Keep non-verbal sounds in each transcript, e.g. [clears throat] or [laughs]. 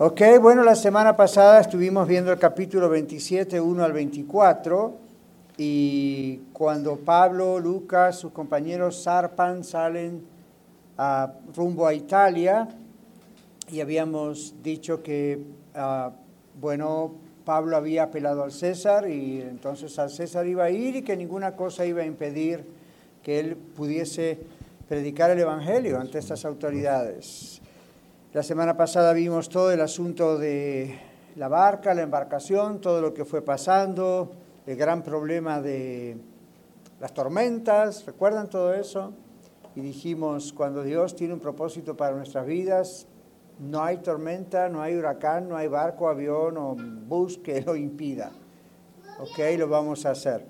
Ok, bueno, la semana pasada estuvimos viendo el capítulo 27, 1 al 24, y cuando Pablo, Lucas, sus compañeros zarpan, salen rumbo a Italia, y habíamos dicho que, ah, bueno, Pablo había apelado al César, y entonces al César iba a ir y que ninguna cosa iba a impedir que él pudiese predicar el Evangelio ante estas autoridades. La semana pasada vimos todo el asunto de la barca, la embarcación, todo lo que fue pasando, el gran problema de las tormentas, ¿recuerdan todo eso? Y dijimos, cuando Dios tiene un propósito para nuestras vidas, no hay tormenta, no hay huracán, no hay barco, avión o bus que lo impida. ¿Ok? Lo vamos a hacer.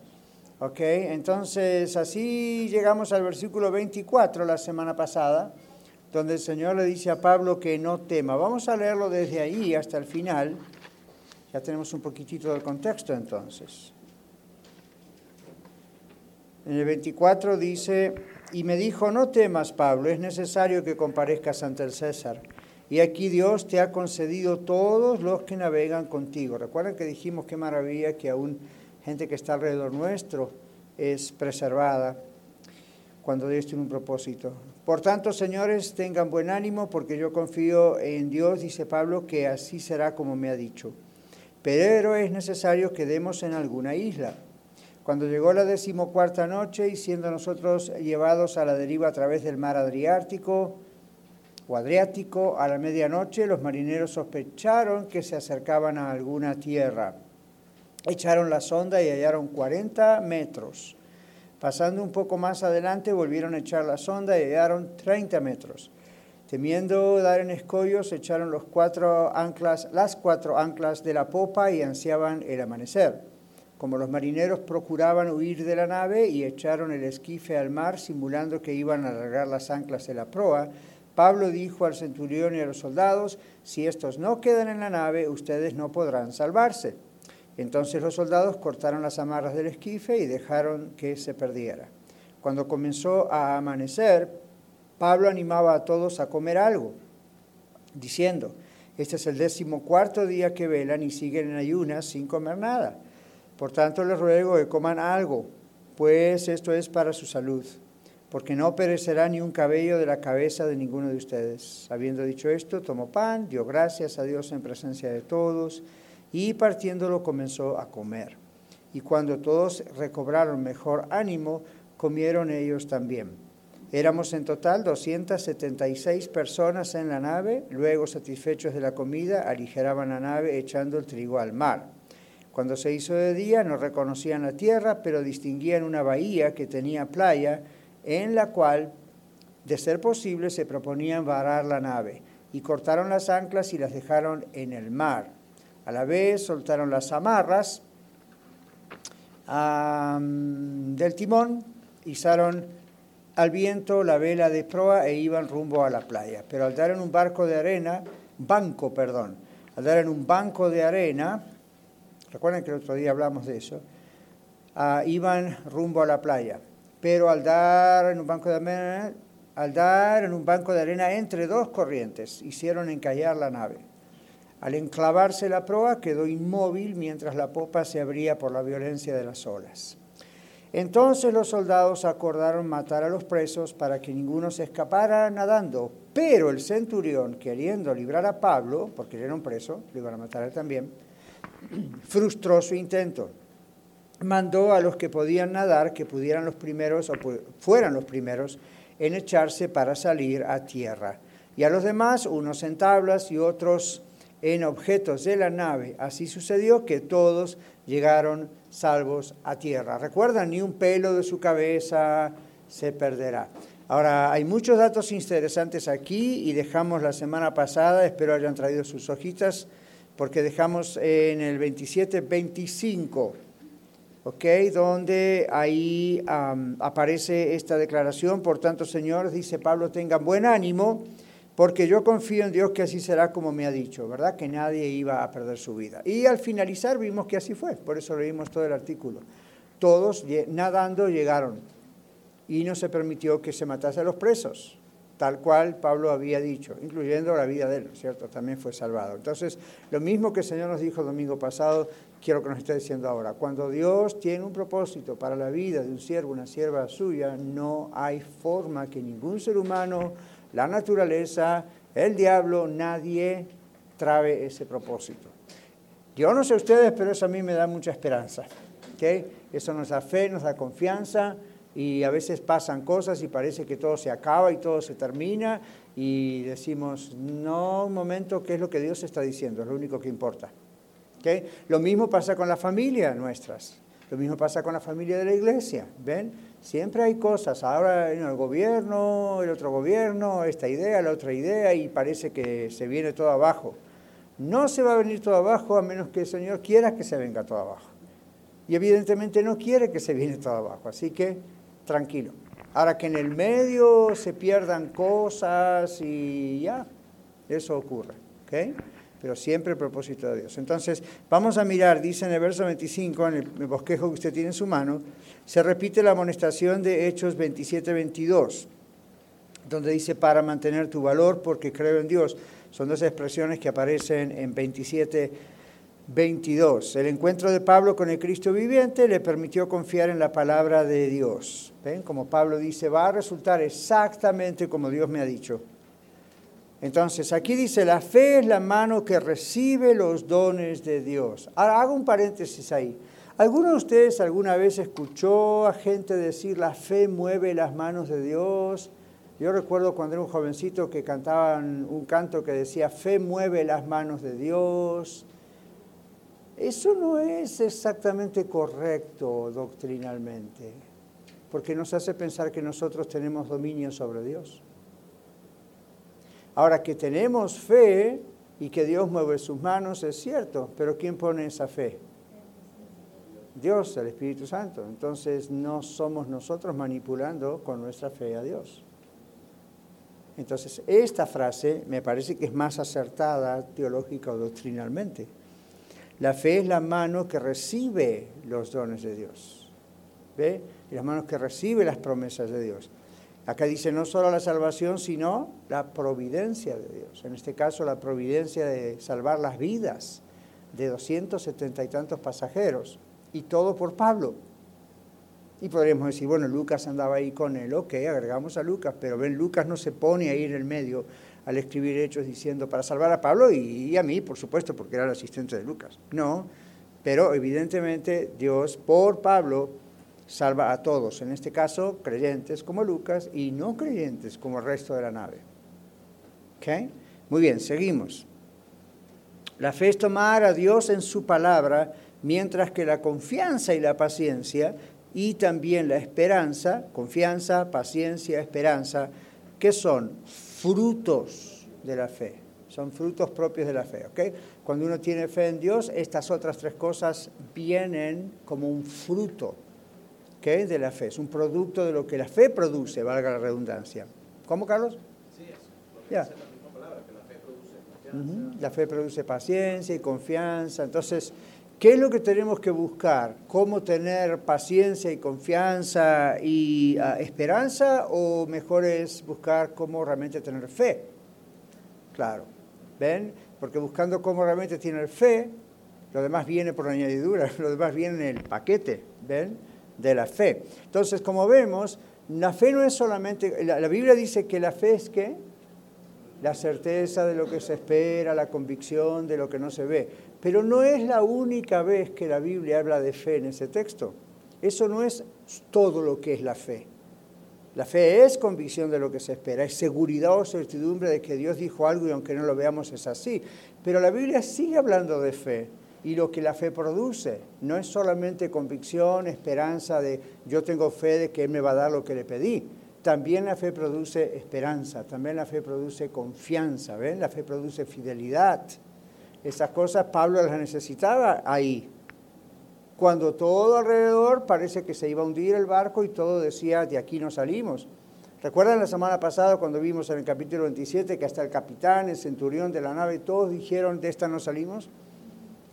¿Ok? Entonces, así llegamos al versículo 24 la semana pasada donde el Señor le dice a Pablo que no tema. Vamos a leerlo desde ahí hasta el final. Ya tenemos un poquitito del contexto entonces. En el 24 dice, y me dijo, no temas, Pablo, es necesario que comparezcas ante el César. Y aquí Dios te ha concedido todos los que navegan contigo. Recuerden que dijimos qué maravilla que aún gente que está alrededor nuestro es preservada cuando Dios tiene un propósito. Por tanto, señores, tengan buen ánimo porque yo confío en Dios, dice Pablo, que así será como me ha dicho. Pero es necesario que demos en alguna isla. Cuando llegó la decimocuarta noche y siendo nosotros llevados a la deriva a través del mar Adriático o Adriático, a la medianoche los marineros sospecharon que se acercaban a alguna tierra. Echaron la sonda y hallaron 40 metros Pasando un poco más adelante, volvieron a echar la sonda y hallaron 30 metros. Temiendo dar en escollos, echaron los cuatro anclas, las cuatro anclas de la popa y ansiaban el amanecer. Como los marineros procuraban huir de la nave y echaron el esquife al mar, simulando que iban a alargar las anclas de la proa, Pablo dijo al centurión y a los soldados, si estos no quedan en la nave, ustedes no podrán salvarse. Entonces los soldados cortaron las amarras del esquife y dejaron que se perdiera. Cuando comenzó a amanecer, Pablo animaba a todos a comer algo, diciendo, este es el décimo cuarto día que velan y siguen en ayunas sin comer nada. Por tanto les ruego que coman algo, pues esto es para su salud, porque no perecerá ni un cabello de la cabeza de ninguno de ustedes. Habiendo dicho esto, tomó pan, dio gracias a Dios en presencia de todos, y partiéndolo comenzó a comer. Y cuando todos recobraron mejor ánimo, comieron ellos también. Éramos en total 276 personas en la nave, luego satisfechos de la comida, aligeraban la nave echando el trigo al mar. Cuando se hizo de día no reconocían la tierra, pero distinguían una bahía que tenía playa, en la cual, de ser posible, se proponían varar la nave, y cortaron las anclas y las dejaron en el mar a la vez soltaron las amarras del timón, izaron al viento la vela de proa e iban rumbo a la playa. Pero al dar en un barco de arena, banco, perdón, al dar en un banco de arena, recuerden que el otro día hablamos de eso, ah, iban rumbo a la playa. Pero al dar en un banco de arena, al dar en un banco de arena entre dos corrientes, hicieron encallar la nave. Al enclavarse la proa quedó inmóvil mientras la popa se abría por la violencia de las olas. Entonces los soldados acordaron matar a los presos para que ninguno se escapara nadando, pero el centurión, queriendo librar a Pablo, porque él era un preso, lo iban a matar también, [clears throat] frustró su intento. Mandó a los que podían nadar que pudieran los primeros o fueran los primeros en echarse para salir a tierra. Y a los demás, unos en tablas y otros en objetos de la nave. Así sucedió que todos llegaron salvos a tierra. Recuerdan, ni un pelo de su cabeza se perderá. Ahora, hay muchos datos interesantes aquí y dejamos la semana pasada, espero hayan traído sus hojitas, porque dejamos en el 27-25, ¿ok? Donde ahí aparece esta declaración, por tanto, Señor, dice Pablo, tengan buen ánimo porque yo confío en Dios que así será como me ha dicho, ¿verdad? Que nadie iba a perder su vida. Y al finalizar vimos que así fue, por eso leímos todo el artículo. Todos nadando llegaron y no se permitió que se matase a los presos. tal cual Pablo había dicho, incluyendo la vida de él, ¿cierto? También fue salvado. Entonces, lo mismo que el Señor nos dijo el domingo pasado, quiero que nos esté diciendo ahora. Cuando Dios tiene un propósito para la vida de un siervo, una sierva suya, no hay forma que ningún ser humano, la naturaleza, el diablo, nadie trabe ese propósito. Yo no sé ustedes, pero eso a mí me da mucha esperanza. ¿okay? Eso nos da fe, nos da confianza y a veces pasan cosas y parece que todo se acaba y todo se termina y decimos, no, un momento, ¿qué es lo que Dios está diciendo? Es lo único que importa. ¿okay? Lo mismo pasa con la familia nuestras, lo mismo pasa con la familia de la iglesia, ¿ven? Siempre hay cosas, ahora en el gobierno, el otro gobierno, esta idea, la otra idea y parece que se viene todo abajo. No se va a venir todo abajo a menos que el Señor quiera que se venga todo abajo. Y evidentemente no quiere que se viene todo abajo, así que tranquilo. Ahora que en el medio se pierdan cosas y ya, eso ocurre. ¿okay? Pero siempre el propósito de Dios. Entonces, vamos a mirar, dice en el verso 25, en el bosquejo que usted tiene en su mano, se repite la amonestación de Hechos 27-22, donde dice, para mantener tu valor porque creo en Dios. Son dos expresiones que aparecen en 27, 22. El encuentro de Pablo con el Cristo viviente le permitió confiar en la palabra de Dios. ¿Ven? Como Pablo dice, va a resultar exactamente como Dios me ha dicho. Entonces, aquí dice, la fe es la mano que recibe los dones de Dios. Ahora, hago un paréntesis ahí. ¿Alguno de ustedes alguna vez escuchó a gente decir, la fe mueve las manos de Dios? Yo recuerdo cuando era un jovencito que cantaban un canto que decía, fe mueve las manos de Dios. Eso no es exactamente correcto doctrinalmente, porque nos hace pensar que nosotros tenemos dominio sobre Dios. Ahora que tenemos fe y que Dios mueve sus manos, es cierto, pero ¿quién pone esa fe? Dios, el Espíritu Santo. Entonces no somos nosotros manipulando con nuestra fe a Dios. Entonces, esta frase me parece que es más acertada teológica o doctrinalmente. La fe es la mano que recibe los dones de Dios. ¿Ve? Y las manos que recibe las promesas de Dios. Acá dice no solo la salvación, sino la providencia de Dios. En este caso, la providencia de salvar las vidas de 270 y tantos pasajeros. Y todo por Pablo. Y podríamos decir, bueno, Lucas andaba ahí con él, ok, agregamos a Lucas, pero ven, Lucas no se pone ahí en el medio al escribir hechos diciendo para salvar a Pablo y, a mí, por supuesto, porque era el asistente de Lucas. No, pero evidentemente Dios por Pablo salva a todos, en este caso creyentes como Lucas y no creyentes como el resto de la nave. ¿Ok? Muy bien, seguimos. La fe es tomar a Dios en su palabra, mientras que la confianza y la paciencia y también la esperanza, confianza, paciencia, esperanza, que son frutos de la fe, son frutos propios de la fe. ¿okay? Cuando uno tiene fe en Dios, estas otras tres cosas vienen como un fruto ¿okay? de la fe, es un producto de lo que la fe produce, valga la redundancia. ¿Cómo, Carlos? Sí, es la misma palabra, que la fe produce La fe produce paciencia y confianza, entonces ¿Qué es lo que tenemos que buscar? ¿Cómo tener paciencia y confianza y ah, esperanza? ¿O mejor es buscar cómo realmente tener fe? Claro, ¿ven? Porque buscando cómo realmente tener fe, lo demás viene por añadidura, [laughs] lo demás viene en el paquete, ¿ven? De la fe. Entonces, como vemos, la fe no es solamente, la, la Biblia dice que la fe es qué? La certeza de lo que se espera, la convicción de lo que no se ve. Pero no es la única vez que la Biblia habla de fe en ese texto. Eso no es todo lo que es la fe. La fe es convicción de lo que se espera, es seguridad o certidumbre de que Dios dijo algo y aunque no lo veamos es así. Pero la Biblia sigue hablando de fe y lo que la fe produce no es solamente convicción, esperanza de yo tengo fe de que Él me va a dar lo que le pedí. También la fe produce esperanza, también la fe produce confianza, ¿ven? La fe produce fidelidad. Esas cosas Pablo las necesitaba ahí. Cuando todo alrededor parece que se iba a hundir el barco y todo decía, de aquí no salimos. ¿Recuerdan la semana pasada cuando vimos en el capítulo 27 que hasta el capitán, el centurión de la nave, todos dijeron, de esta no salimos?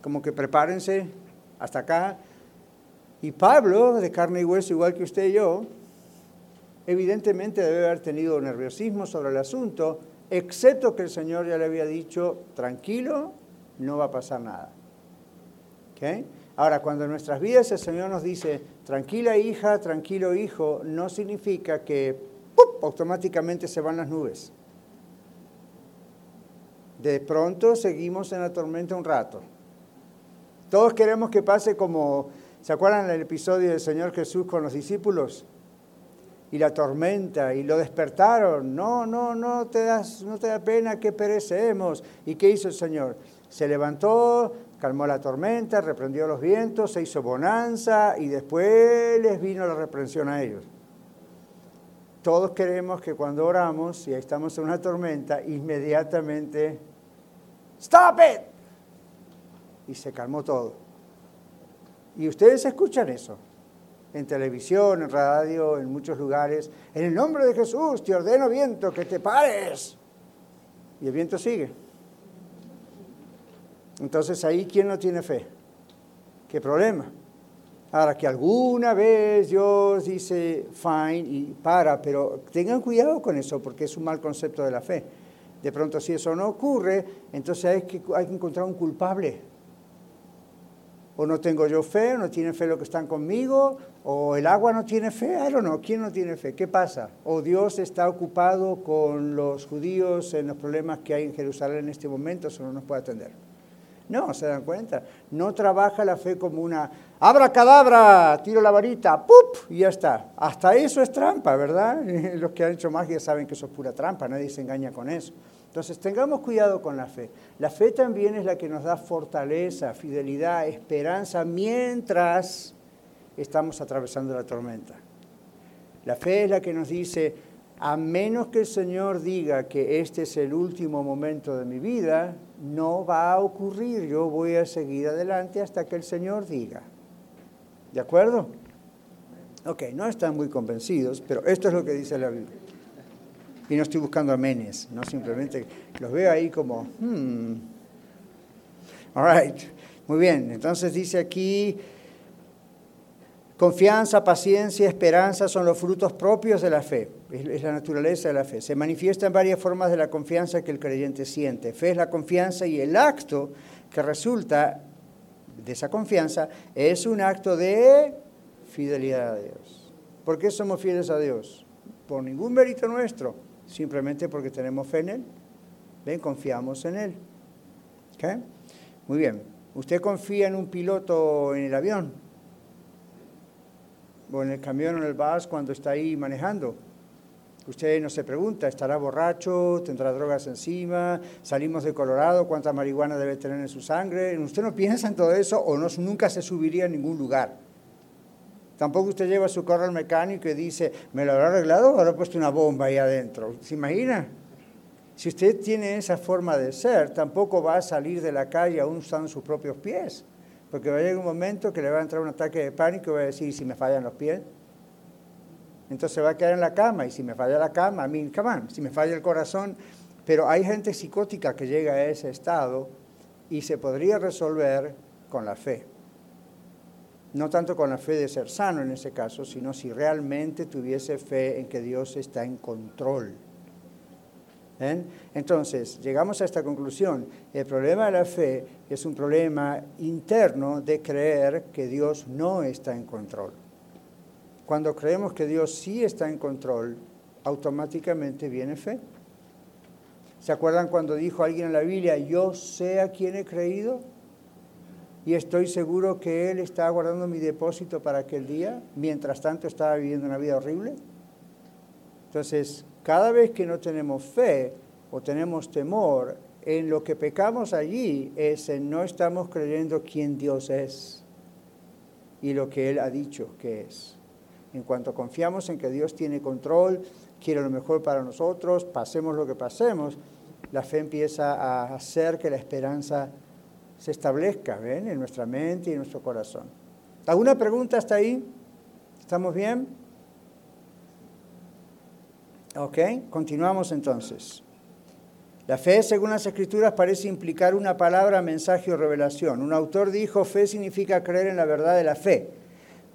Como que prepárense hasta acá. Y Pablo, de carne y hueso, igual que usted y yo, Evidentemente debe haber tenido nerviosismo sobre el asunto, excepto que el Señor ya le había dicho, tranquilo, no va a pasar nada. Ahora, cuando en nuestras vidas el Señor nos dice, tranquila hija, tranquilo hijo, no significa que automáticamente se van las nubes. De pronto seguimos en la tormenta un rato. Todos queremos que pase como, ¿se acuerdan del episodio del Señor Jesús con los discípulos? Y la tormenta, y lo despertaron. No, no, no te, das, no te da pena que perecemos. ¿Y qué hizo el Señor? Se levantó, calmó la tormenta, reprendió los vientos, se hizo bonanza y después les vino la reprensión a ellos. Todos queremos que cuando oramos y estamos en una tormenta, inmediatamente, ¡Stop it! Y se calmó todo. Y ustedes escuchan eso en televisión, en radio, en muchos lugares. En el nombre de Jesús te ordeno viento que te pares. Y el viento sigue. Entonces ahí, ¿quién no tiene fe? ¿Qué problema? Ahora, que alguna vez Dios dice, fine, y para, pero tengan cuidado con eso, porque es un mal concepto de la fe. De pronto, si eso no ocurre, entonces hay que, hay que encontrar un culpable. O no tengo yo fe, o no tienen fe los que están conmigo, o el agua no tiene fe, I don't know, ¿quién no tiene fe? ¿Qué pasa? O Dios está ocupado con los judíos en los problemas que hay en Jerusalén en este momento, eso no nos puede atender. No, se dan cuenta. No trabaja la fe como una abra cadabra, tiro la varita, ¡pup! y ya está. Hasta eso es trampa, ¿verdad? [laughs] Los que han hecho magia saben que eso es pura trampa, nadie se engaña con eso. Entonces tengamos cuidado con la fe. La fe también es la que nos da fortaleza, fidelidad, esperanza mientras estamos atravesando la tormenta. La fe es la que nos dice, a menos que el Señor diga que este es el último momento de mi vida, no va a ocurrir. Yo voy a seguir adelante hasta que el Señor diga. ¿De acuerdo? Ok, no están muy convencidos, pero esto es lo que dice la Biblia. Y no estoy buscando amenes, no simplemente los veo ahí como, hmm. All right, muy bien. Entonces dice aquí, Confianza, paciencia, esperanza son los frutos propios de la fe, es la naturaleza de la fe. Se manifiesta en varias formas de la confianza que el creyente siente. Fe es la confianza y el acto que resulta de esa confianza es un acto de fidelidad a Dios. ¿Por qué somos fieles a Dios? Por ningún mérito nuestro, simplemente porque tenemos fe en Él. Ven, confiamos en Él. Muy bien. ¿Usted confía en un piloto en el avión? O en el camión o en el bus cuando está ahí manejando. Usted no se pregunta, ¿estará borracho? ¿Tendrá drogas encima? ¿Salimos de Colorado? ¿Cuánta marihuana debe tener en su sangre? Usted no piensa en todo eso o no, nunca se subiría a ningún lugar. Tampoco usted lleva su carro al mecánico y dice, ¿me lo habrá arreglado o habrá puesto una bomba ahí adentro? ¿Se imagina? Si usted tiene esa forma de ser, tampoco va a salir de la calle aún usando sus propios pies. Porque va a llegar un momento que le va a entrar un ataque de pánico y va a decir, ¿y si me fallan los pies? Entonces va a quedar en la cama, y si me falla la cama, a mí, come on, si me falla el corazón. Pero hay gente psicótica que llega a ese estado y se podría resolver con la fe. No tanto con la fe de ser sano en ese caso, sino si realmente tuviese fe en que Dios está en control entonces, llegamos a esta conclusión. El problema de la fe es un problema interno de creer que Dios no está en control. Cuando creemos que Dios sí está en control, automáticamente viene fe. ¿Se acuerdan cuando dijo alguien en la Biblia, yo sé a quién he creído y estoy seguro que Él está guardando mi depósito para aquel día, mientras tanto estaba viviendo una vida horrible? Entonces, cada vez que no tenemos fe o tenemos temor, en lo que pecamos allí es en no estamos creyendo quién Dios es y lo que Él ha dicho que es. En cuanto confiamos en que Dios tiene control, quiere lo mejor para nosotros, pasemos lo que pasemos, la fe empieza a hacer que la esperanza se establezca ¿ven? en nuestra mente y en nuestro corazón. ¿Alguna pregunta hasta ahí? ¿Estamos bien? Ok, continuamos entonces. La fe, según las escrituras, parece implicar una palabra, mensaje o revelación. Un autor dijo, fe significa creer en la verdad de la fe.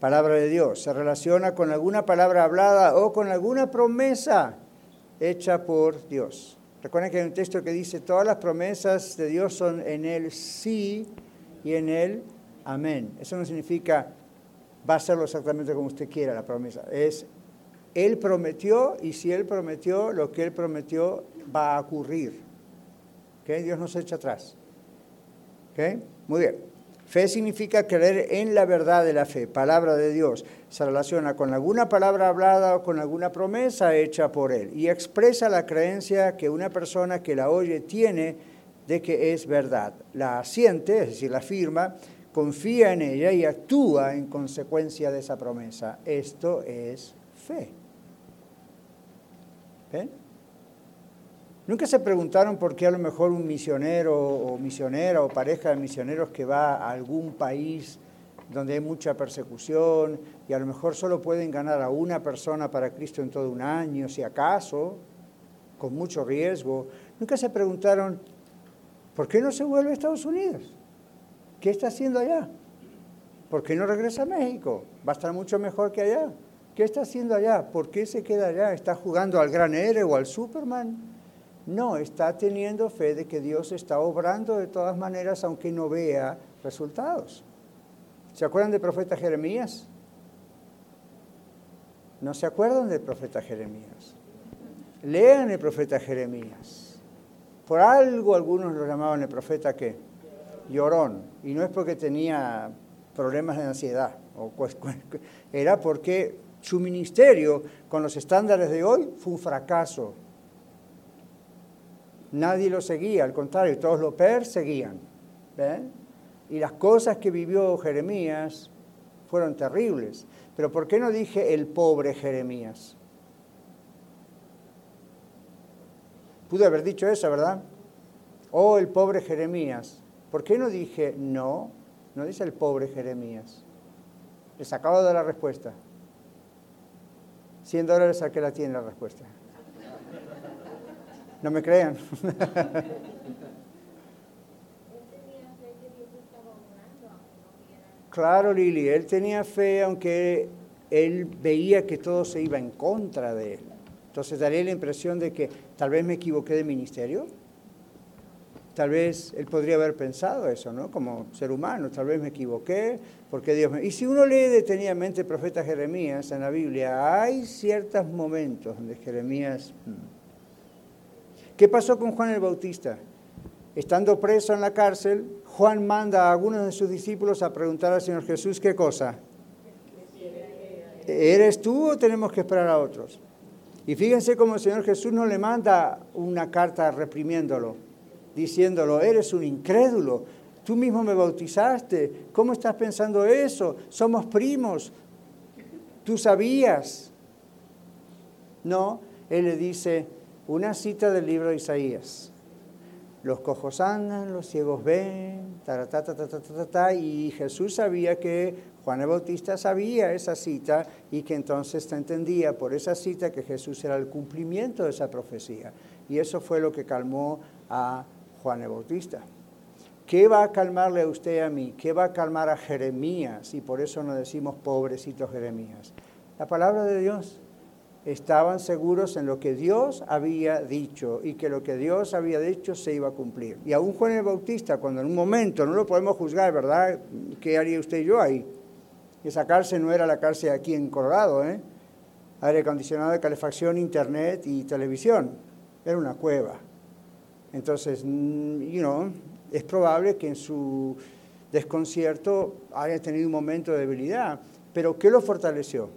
palabra de Dios. Se relaciona con alguna palabra hablada o con alguna promesa hecha por Dios. Recuerden que hay un texto que dice, todas las promesas de Dios son en el sí y en el amén. Eso no significa va a hacerlo exactamente como usted quiera la promesa. Es, Él prometió y si Él prometió, lo que Él prometió va a ocurrir. ¿Okay? Dios no se echa atrás. ¿Okay? Muy bien. Fe significa creer en la verdad de la fe, palabra de Dios. Se relaciona con alguna palabra hablada o con alguna promesa hecha por Él y expresa la creencia que una persona que la oye tiene de que es verdad. La asiente, es decir, la afirma, confía en ella y actúa en consecuencia de esa promesa. Esto es fe. ¿Ven? Nunca se preguntaron por qué a lo mejor un misionero o misionera o pareja de misioneros que va a algún país donde hay mucha persecución y a lo mejor solo pueden ganar a una persona para Cristo en todo un año, si acaso, con mucho riesgo. Nunca se preguntaron, ¿por qué no se vuelve a Estados Unidos? ¿Qué está haciendo allá? ¿Por qué no regresa a México? Va a estar mucho mejor que allá. ¿Qué está haciendo allá? ¿Por qué se queda allá? ¿Está jugando al gran héroe o al Superman? No, está teniendo fe de que Dios está obrando de todas maneras aunque no vea resultados. ¿Se acuerdan del profeta Jeremías? ¿No se acuerdan del profeta Jeremías? Lean el profeta Jeremías. Por algo algunos lo llamaban el profeta qué? Llorón. Y no es porque tenía problemas de ansiedad, [laughs] era porque su ministerio con los estándares de hoy fue un fracaso Nadie lo seguía, al contrario, todos lo perseguían. Y las cosas que vivió Jeremías fueron terribles. Pero ¿por qué no dije el pobre Jeremías? Pude haber dicho eso, ¿verdad? Oh, el pobre Jeremías. ¿Por qué no dije no? No dice el pobre Jeremías. Les acabo de dar la respuesta. 100 dólares a que la tiene la respuesta. No me crean. [laughs] claro, Lili, él tenía fe aunque él veía que todo se iba en contra de él. Entonces daría la impresión de que tal vez me equivoqué de ministerio. Tal vez él podría haber pensado eso, ¿no? Como ser humano, tal vez me equivoqué, porque Dios me... Y si uno lee detenidamente el profeta Jeremías en la Biblia, hay ciertos momentos donde Jeremías... Hmm, ¿Qué pasó con Juan el Bautista? Estando preso en la cárcel, Juan manda a algunos de sus discípulos a preguntar al Señor Jesús qué cosa. ¿Eres tú o tenemos que esperar a otros? Y fíjense cómo el Señor Jesús no le manda una carta reprimiéndolo, diciéndolo, eres un incrédulo, tú mismo me bautizaste, ¿cómo estás pensando eso? Somos primos, tú sabías. No, Él le dice, una cita del libro de Isaías. Los cojos andan, los ciegos ven, y Jesús sabía que Juan el Bautista sabía esa cita y que entonces te entendía por esa cita que Jesús era el cumplimiento de esa profecía. Y eso fue lo que calmó a Juan el Bautista. ¿Qué va a calmarle a usted y a mí? ¿Qué va a calmar a Jeremías? Y por eso nos decimos pobrecito Jeremías. La palabra de Dios estaban seguros en lo que Dios había dicho y que lo que Dios había dicho se iba a cumplir. Y aún Juan el Bautista, cuando en un momento, no lo podemos juzgar, ¿verdad? ¿Qué haría usted y yo ahí? Esa cárcel no era la cárcel aquí en Colorado, ¿eh? Aire acondicionado, calefacción, internet y televisión. Era una cueva. Entonces, mm, you know, es probable que en su desconcierto haya tenido un momento de debilidad. Pero ¿qué lo fortaleció?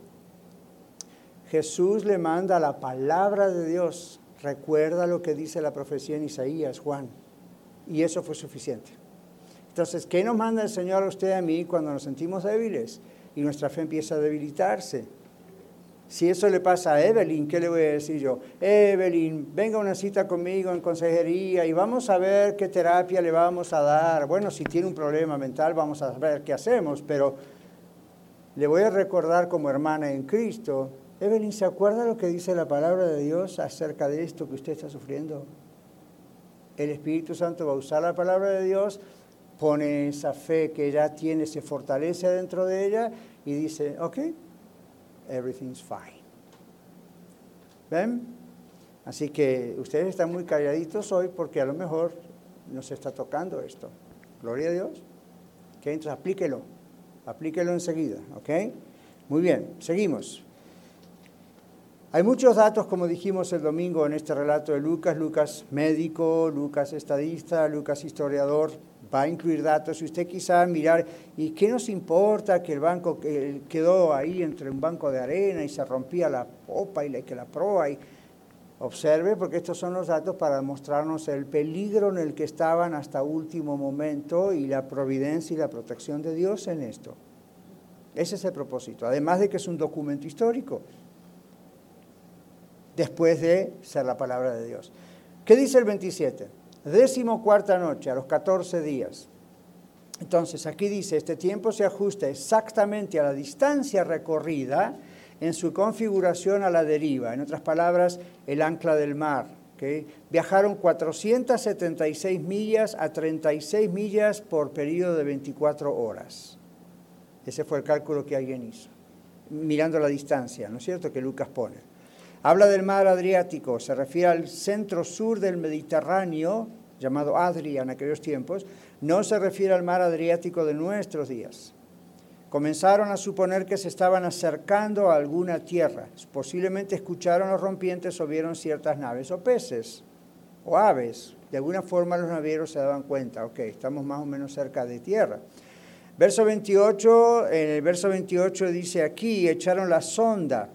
Jesús le manda la palabra de Dios. Recuerda lo que dice la profecía en Isaías, Juan. Y eso fue suficiente. Entonces, ¿qué nos manda el Señor a usted y a mí cuando nos sentimos débiles y nuestra fe empieza a debilitarse? Si eso le pasa a Evelyn, ¿qué le voy a decir yo? Evelyn, venga una cita conmigo en consejería y vamos a ver qué terapia le vamos a dar. Bueno, si tiene un problema mental, vamos a ver qué hacemos, pero le voy a recordar como hermana en Cristo Evelyn, ¿se acuerda lo que dice la palabra de Dios acerca de esto que usted está sufriendo? El Espíritu Santo va a usar la palabra de Dios pone esa fe que ya tiene, se fortalece dentro de ella y dice, ok, everything's fine. ¿Ven? Así que ustedes están muy calladitos hoy porque a lo mejor nos está tocando esto. Gloria a Dios. Entonces aplíquelo, aplíquelo enseguida, ¿ok? Muy bien, seguimos. Hay muchos datos, como dijimos el domingo en este relato de Lucas, Lucas médico, Lucas estadista, Lucas historiador, va a incluir datos. Y usted quizá mirar, ¿y qué nos importa que el banco quedó ahí entre un banco de arena y se rompía la popa y que la proa? Y, Observe porque estos son los datos para mostrarnos el peligro en el que estaban hasta último momento y la providencia y la protección de Dios en esto. Ese es el propósito, además de que es un documento histórico, después de ser la palabra de Dios. ¿Qué dice el 27? Décimo cuarta noche, a los 14 días. Entonces, aquí dice, este tiempo se ajusta exactamente a la distancia recorrida en su configuración a la deriva, en otras palabras, el ancla del mar. Viajaron 476 millas a 36 millas por periodo de 24 horas. Ese fue el cálculo que alguien hizo, mirando la distancia, ¿no es cierto?, que Lucas pone. Habla del mar Adriático, se refiere al centro sur del Mediterráneo, llamado Adria en aquellos tiempos, no se refiere al mar Adriático de nuestros días comenzaron a suponer que se estaban acercando a alguna tierra. Posiblemente escucharon los rompientes o vieron ciertas naves o peces o aves. De alguna forma los navieros se daban cuenta, ok, estamos más o menos cerca de tierra. Verso 28, en el verso 28 dice aquí, echaron la sonda,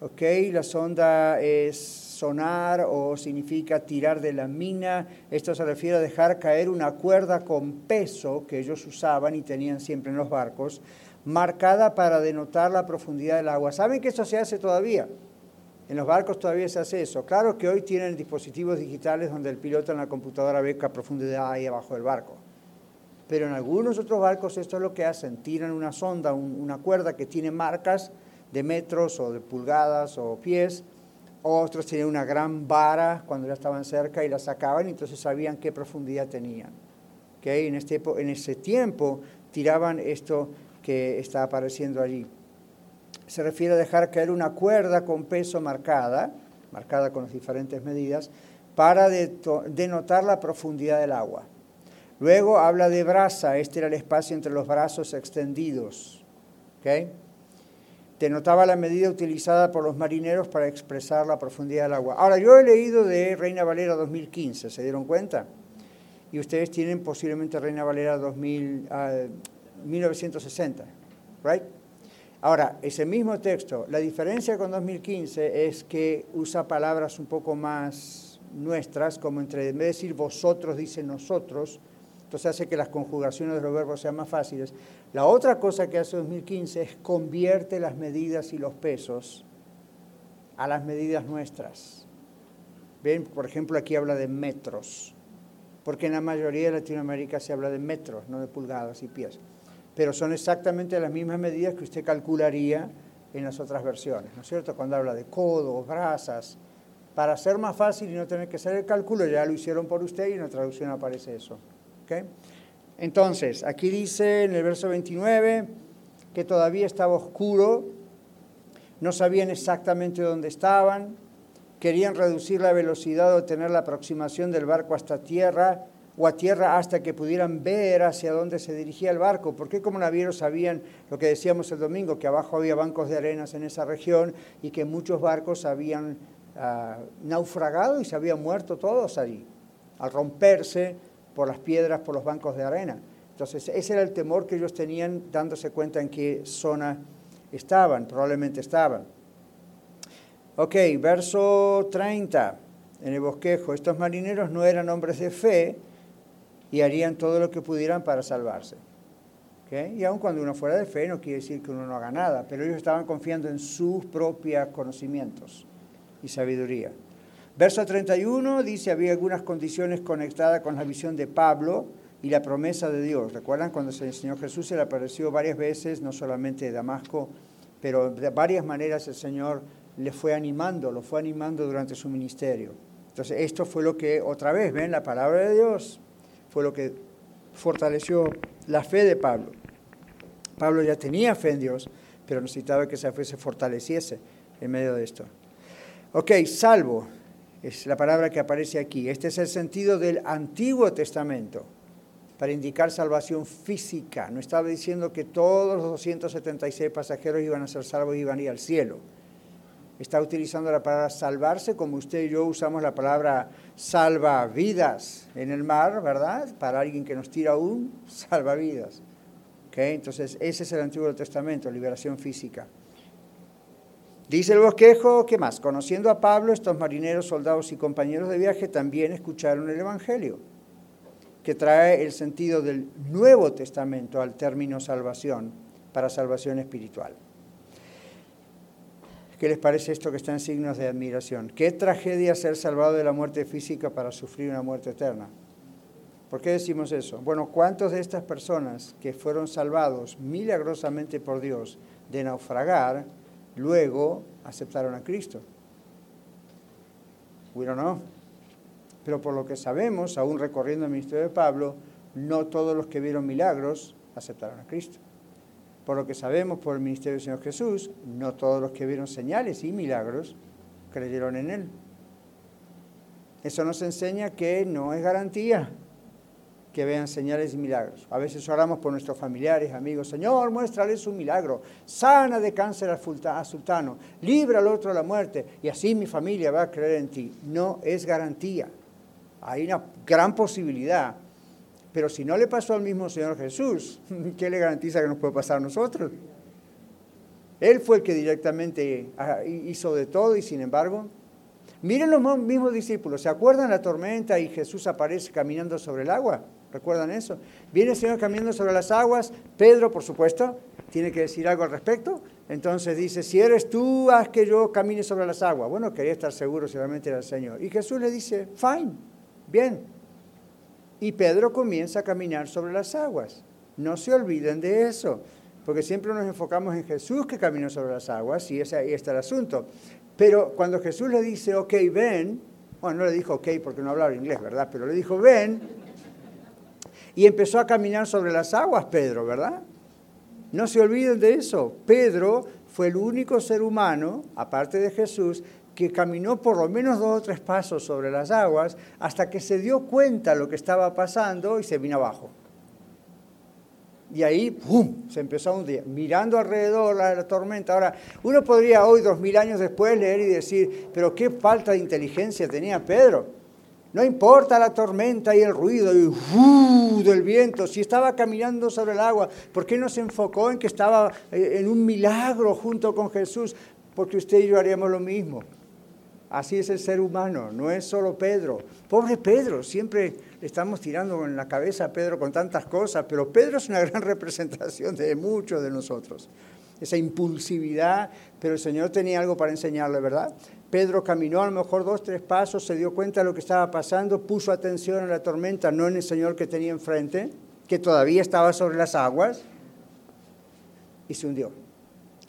ok, la sonda es sonar o significa tirar de la mina. Esto se refiere a dejar caer una cuerda con peso que ellos usaban y tenían siempre en los barcos marcada para denotar la profundidad del agua. ¿Saben que eso se hace todavía? En los barcos todavía se hace eso. Claro que hoy tienen dispositivos digitales donde el piloto en la computadora ve qué profundidad hay abajo del barco. Pero en algunos otros barcos esto es lo que hacen. Tiran una sonda, una cuerda que tiene marcas de metros o de pulgadas o pies. Otros tienen una gran vara cuando ya estaban cerca y la sacaban entonces sabían qué profundidad tenían. ¿Okay? En, este, en ese tiempo tiraban esto que está apareciendo allí. Se refiere a dejar caer una cuerda con peso marcada, marcada con las diferentes medidas, para denotar la profundidad del agua. Luego habla de brasa, este era el espacio entre los brazos extendidos. ¿okay? Denotaba la medida utilizada por los marineros para expresar la profundidad del agua. Ahora, yo he leído de Reina Valera 2015, ¿se dieron cuenta? Y ustedes tienen posiblemente Reina Valera 2000, 1960, right? Ahora, ese mismo texto, la diferencia con 2015 es que usa palabras un poco más nuestras, como entre, en vez de decir vosotros, dice nosotros, entonces hace que las conjugaciones de los verbos sean más fáciles. La otra cosa que hace 2015 es convierte las medidas y los pesos a las medidas nuestras. Ven, por ejemplo, aquí habla de metros, porque en la mayoría de Latinoamérica se habla de metros, no de pulgadas y pies pero son exactamente las mismas medidas que usted calcularía en las otras versiones, ¿no es cierto? Cuando habla de codos, brasas, para ser más fácil y no tener que hacer el cálculo, ya lo hicieron por usted y en la traducción aparece eso. Entonces, aquí dice en el verso 29 que todavía estaba oscuro, no sabían exactamente dónde estaban, querían reducir la velocidad o tener la aproximación del barco hasta tierra, o a tierra hasta que pudieran ver hacia dónde se dirigía el barco, porque como navieros sabían lo que decíamos el domingo, que abajo había bancos de arenas en esa región y que muchos barcos habían ah, naufragado y se habían muerto todos allí, al romperse por las piedras, por los bancos de arena. Entonces, ese era el temor que ellos tenían dándose cuenta en qué zona estaban, probablemente estaban. Ok, verso 30 en el bosquejo. Estos marineros no eran hombres de fe, y harían todo lo que pudieran para salvarse. Y aun cuando uno fuera de fe no quiere decir que uno no haga nada, pero ellos estaban confiando en sus propios conocimientos y sabiduría. Verso 31 dice, había algunas condiciones conectadas con la visión de Pablo y la promesa de Dios. ¿Recuerdan cuando el Señor Jesús se le apareció varias veces, no solamente de Damasco, pero de varias maneras el Señor le fue animando, lo fue animando durante su ministerio. Entonces esto fue lo que otra vez, ven, la palabra de Dios fue lo que fortaleció la fe de Pablo. Pablo ya tenía fe en Dios, pero necesitaba que esa fe se fortaleciese en medio de esto. Ok, salvo es la palabra que aparece aquí. Este es el sentido del Antiguo Testamento para indicar salvación física. No estaba diciendo que todos los 276 pasajeros iban a ser salvos y iban a ir al cielo. Está utilizando la palabra salvarse como usted y yo usamos la palabra salvavidas en el mar, ¿verdad? Para alguien que nos tira un salvavidas. ¿Okay? Entonces, ese es el Antiguo Testamento, liberación física. Dice el bosquejo, ¿qué más? Conociendo a Pablo, estos marineros, soldados y compañeros de viaje también escucharon el Evangelio, que trae el sentido del Nuevo Testamento al término salvación, para salvación espiritual. ¿Qué les parece esto que está en signos de admiración? Qué tragedia ser salvado de la muerte física para sufrir una muerte eterna. ¿Por qué decimos eso? Bueno, ¿cuántos de estas personas que fueron salvados milagrosamente por Dios de naufragar, luego aceptaron a Cristo. We don't know. Pero por lo que sabemos, aún recorriendo el ministerio de Pablo, no todos los que vieron milagros aceptaron a Cristo. Por lo que sabemos por el ministerio del Señor Jesús, no todos los que vieron señales y milagros creyeron en Él. Eso nos enseña que no es garantía que vean señales y milagros. A veces oramos por nuestros familiares, amigos, Señor, muéstrales un milagro, sana de cáncer a sultano, libra al otro de la muerte y así mi familia va a creer en ti. No es garantía. Hay una gran posibilidad, pero si no le pasó al mismo Señor Jesús, [laughs] ¿qué le garantiza que nos puede pasar a nosotros? Él fue el que directamente ah, hizo de todo y sin embargo, miren los mismos discípulos, ¿se acuerdan la tormenta y Jesús aparece caminando sobre el agua? ¿Recuerdan eso? Viene el Señor caminando sobre las aguas. Pedro, por supuesto, tiene que decir algo al respecto. Entonces dice, si eres tú, haz que yo camine sobre las aguas. Bueno, quería estar seguro si realmente era el Señor. Y Jesús le dice, fine, bien. Y Pedro comienza a caminar sobre las aguas. No se olviden de eso, porque siempre nos enfocamos en Jesús que caminó sobre las aguas y ahí está el asunto. Pero cuando Jesús le dice, ok, ven, bueno, no le dijo ok porque no hablaba inglés, ¿verdad? Pero le dijo, ven, y empezó a caminar sobre las aguas Pedro, ¿verdad? No se olviden de eso. Pedro fue el único ser humano, aparte de Jesús, que caminó por lo menos dos o tres pasos sobre las aguas hasta que se dio cuenta de lo que estaba pasando y se vino abajo. Y ahí, ¡pum!, se empezó a hundir, mirando alrededor la, la, tormenta. Ahora, uno podría hoy, dos mil años después, leer y decir, pero qué falta de inteligencia tenía Pedro. No importa la tormenta y el ruido y, uh, del viento, si estaba caminando sobre el agua, ¿por qué no se enfocó en que estaba eh, en un milagro junto con Jesús? Porque usted y yo haríamos lo mismo. Así es el ser humano, no es solo Pedro. Pobre Pedro, siempre estamos tirando en la cabeza a Pedro con tantas cosas, pero Pedro es una [laughs] gran representación de muchos de nosotros. Esa impulsividad, pero el Señor tenía algo para enseñarle, ¿verdad? Pedro caminó a lo mejor dos, tres pasos, se dio cuenta de lo que estaba pasando, puso atención en la tormenta, no en el Señor que tenía enfrente, que todavía estaba sobre las aguas, y se hundió.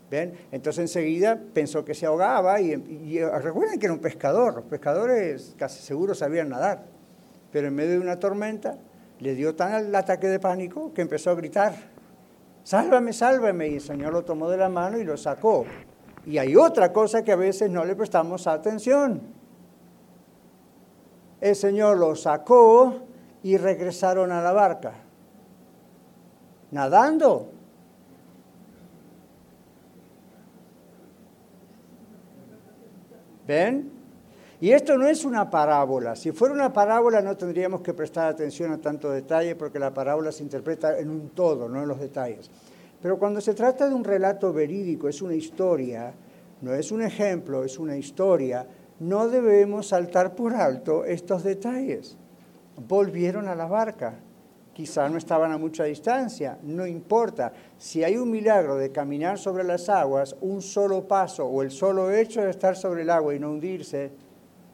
¿Ven? Entonces enseguida pensó que se ahogaba y, recuerden que era un pescador, los pescadores casi seguro sabían nadar, pero en medio de una tormenta le dio tan el ataque de pánico que empezó a gritar, sálvame, sálvame, y el Señor lo tomó de la mano y lo sacó. Y hay otra cosa que a veces no le prestamos atención. El Señor los sacó y regresaron a la barca, nadando. ¿Ven? Y esto no es una parábola. Si fuera una parábola no tendríamos que prestar atención a tanto detalle porque la parábola se interpreta en un todo, no en los detalles. Pero cuando se trata de un relato verídico, es una historia, no es un ejemplo, es una historia, no debemos saltar por alto estos detalles. Volvieron a la barca, quizá no estaban a mucha distancia, no importa. Si hay un milagro de caminar sobre las aguas, un solo paso o el solo hecho de estar sobre el agua y no hundirse,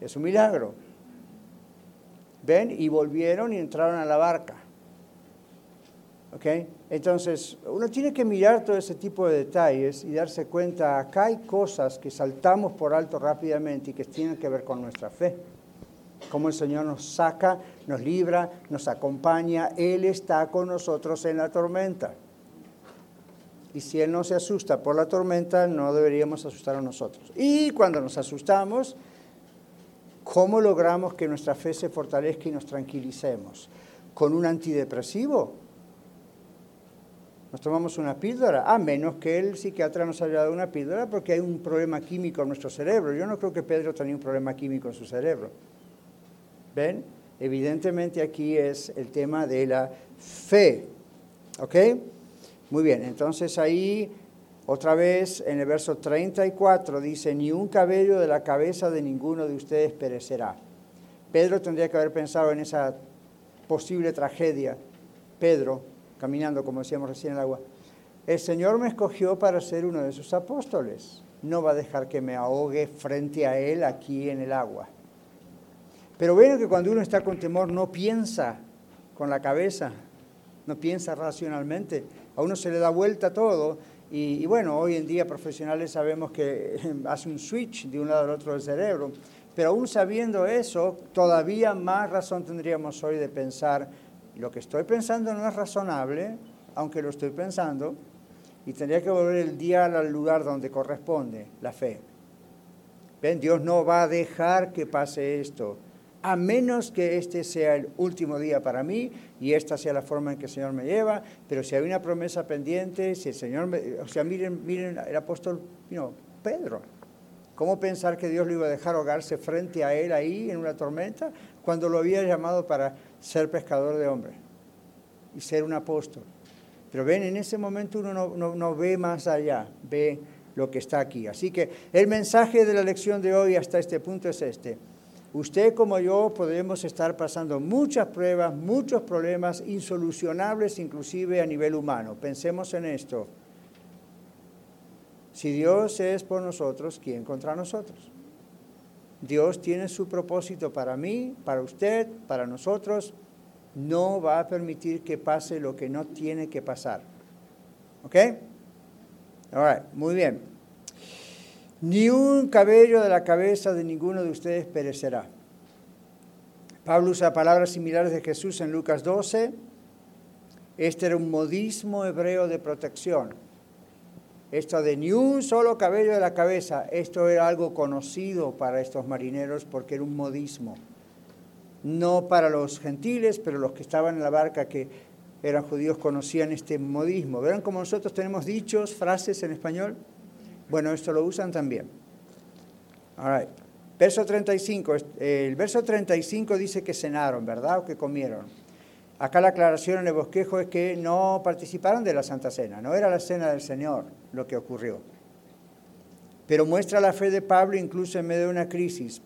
es un milagro. ¿Ven? Y volvieron y entraron a la barca. Entonces, uno tiene que mirar todo ese tipo de detalles y darse cuenta, acá hay cosas que saltamos por alto rápidamente y que tienen que ver con nuestra fe. Cómo el Señor nos saca, nos libra, nos acompaña. Él está con nosotros en la tormenta. Y si Él no se asusta por la tormenta, no deberíamos asustar a nosotros. Y cuando nos asustamos, ¿cómo logramos que nuestra fe se fortalezca y nos tranquilicemos? ¿Con un antidepresivo? Nos tomamos una píldora, a menos que el psiquiatra nos haya dado una píldora porque hay un problema químico en nuestro cerebro. Yo no creo que Pedro tenía un problema químico en su cerebro. ¿Ven? Evidentemente aquí es el tema de la fe. ¿Ok? Muy bien, entonces ahí otra vez en el verso 34 dice, ni un cabello de la cabeza de ninguno de ustedes perecerá. Pedro tendría que haber pensado en esa posible tragedia. Pedro, caminando, como decíamos recién en el agua, el Señor me escogió para ser uno de sus apóstoles. No va a dejar que me ahogue frente a Él aquí en el agua. Pero ven que cuando uno está con temor no piensa con la cabeza, no piensa racionalmente, a uno se le da vuelta todo y, bueno, hoy en día profesionales sabemos que [laughs] hace un switch de un lado al otro del cerebro, pero aún sabiendo eso, todavía más razón tendríamos hoy de pensar, lo que estoy pensando no es razonable, aunque lo estoy pensando, y tendría que volver el día al lugar donde corresponde, la fe. ¿Ven? Dios no va a dejar que pase esto a menos que este sea el último día para mí y esta sea la forma en que el Señor me lleva, pero si hay una promesa pendiente, si el Señor, me, o sea, miren, miren el apóstol Pedro, ¿cómo pensar que Dios lo iba a dejar ahogarse frente a él ahí en una tormenta cuando lo había llamado para ser pescador de hombres y ser un apóstol? Pero ven, en ese momento uno no, no ve más allá, ve lo que está aquí. Así que el mensaje de la lección de hoy hasta este punto es este. Usted como yo podemos estar pasando muchas pruebas, muchos problemas insolucionables inclusive a nivel humano. Pensemos en esto. Si Dios es por nosotros, ¿quién contra nosotros? Dios tiene su propósito para mí, para usted, para nosotros. No va a permitir que pase lo que no tiene que pasar. ¿Ok? All muy bien. Ni un cabello de la cabeza de ninguno de ustedes perecerá. Pablo usa palabras similares de Jesús en Lucas 12. Este era un modismo hebreo de protección. Esto de ni un solo cabello de la cabeza, esto era algo conocido para estos marineros porque era un modismo. No para los gentiles, pero los que estaban en la barca que eran judíos conocían este modismo. ¿Verán cómo nosotros tenemos dichos, frases en español? Bueno, esto lo usan también. All Verso 35. El verso 35 dice que cenaron, ¿verdad? O que comieron. Acá la aclaración en el bosquejo es que no participaron de la Santa Cena, no era la cena del Señor lo que ocurrió. Pero muestra la fe de Pablo incluso en medio de una crisis.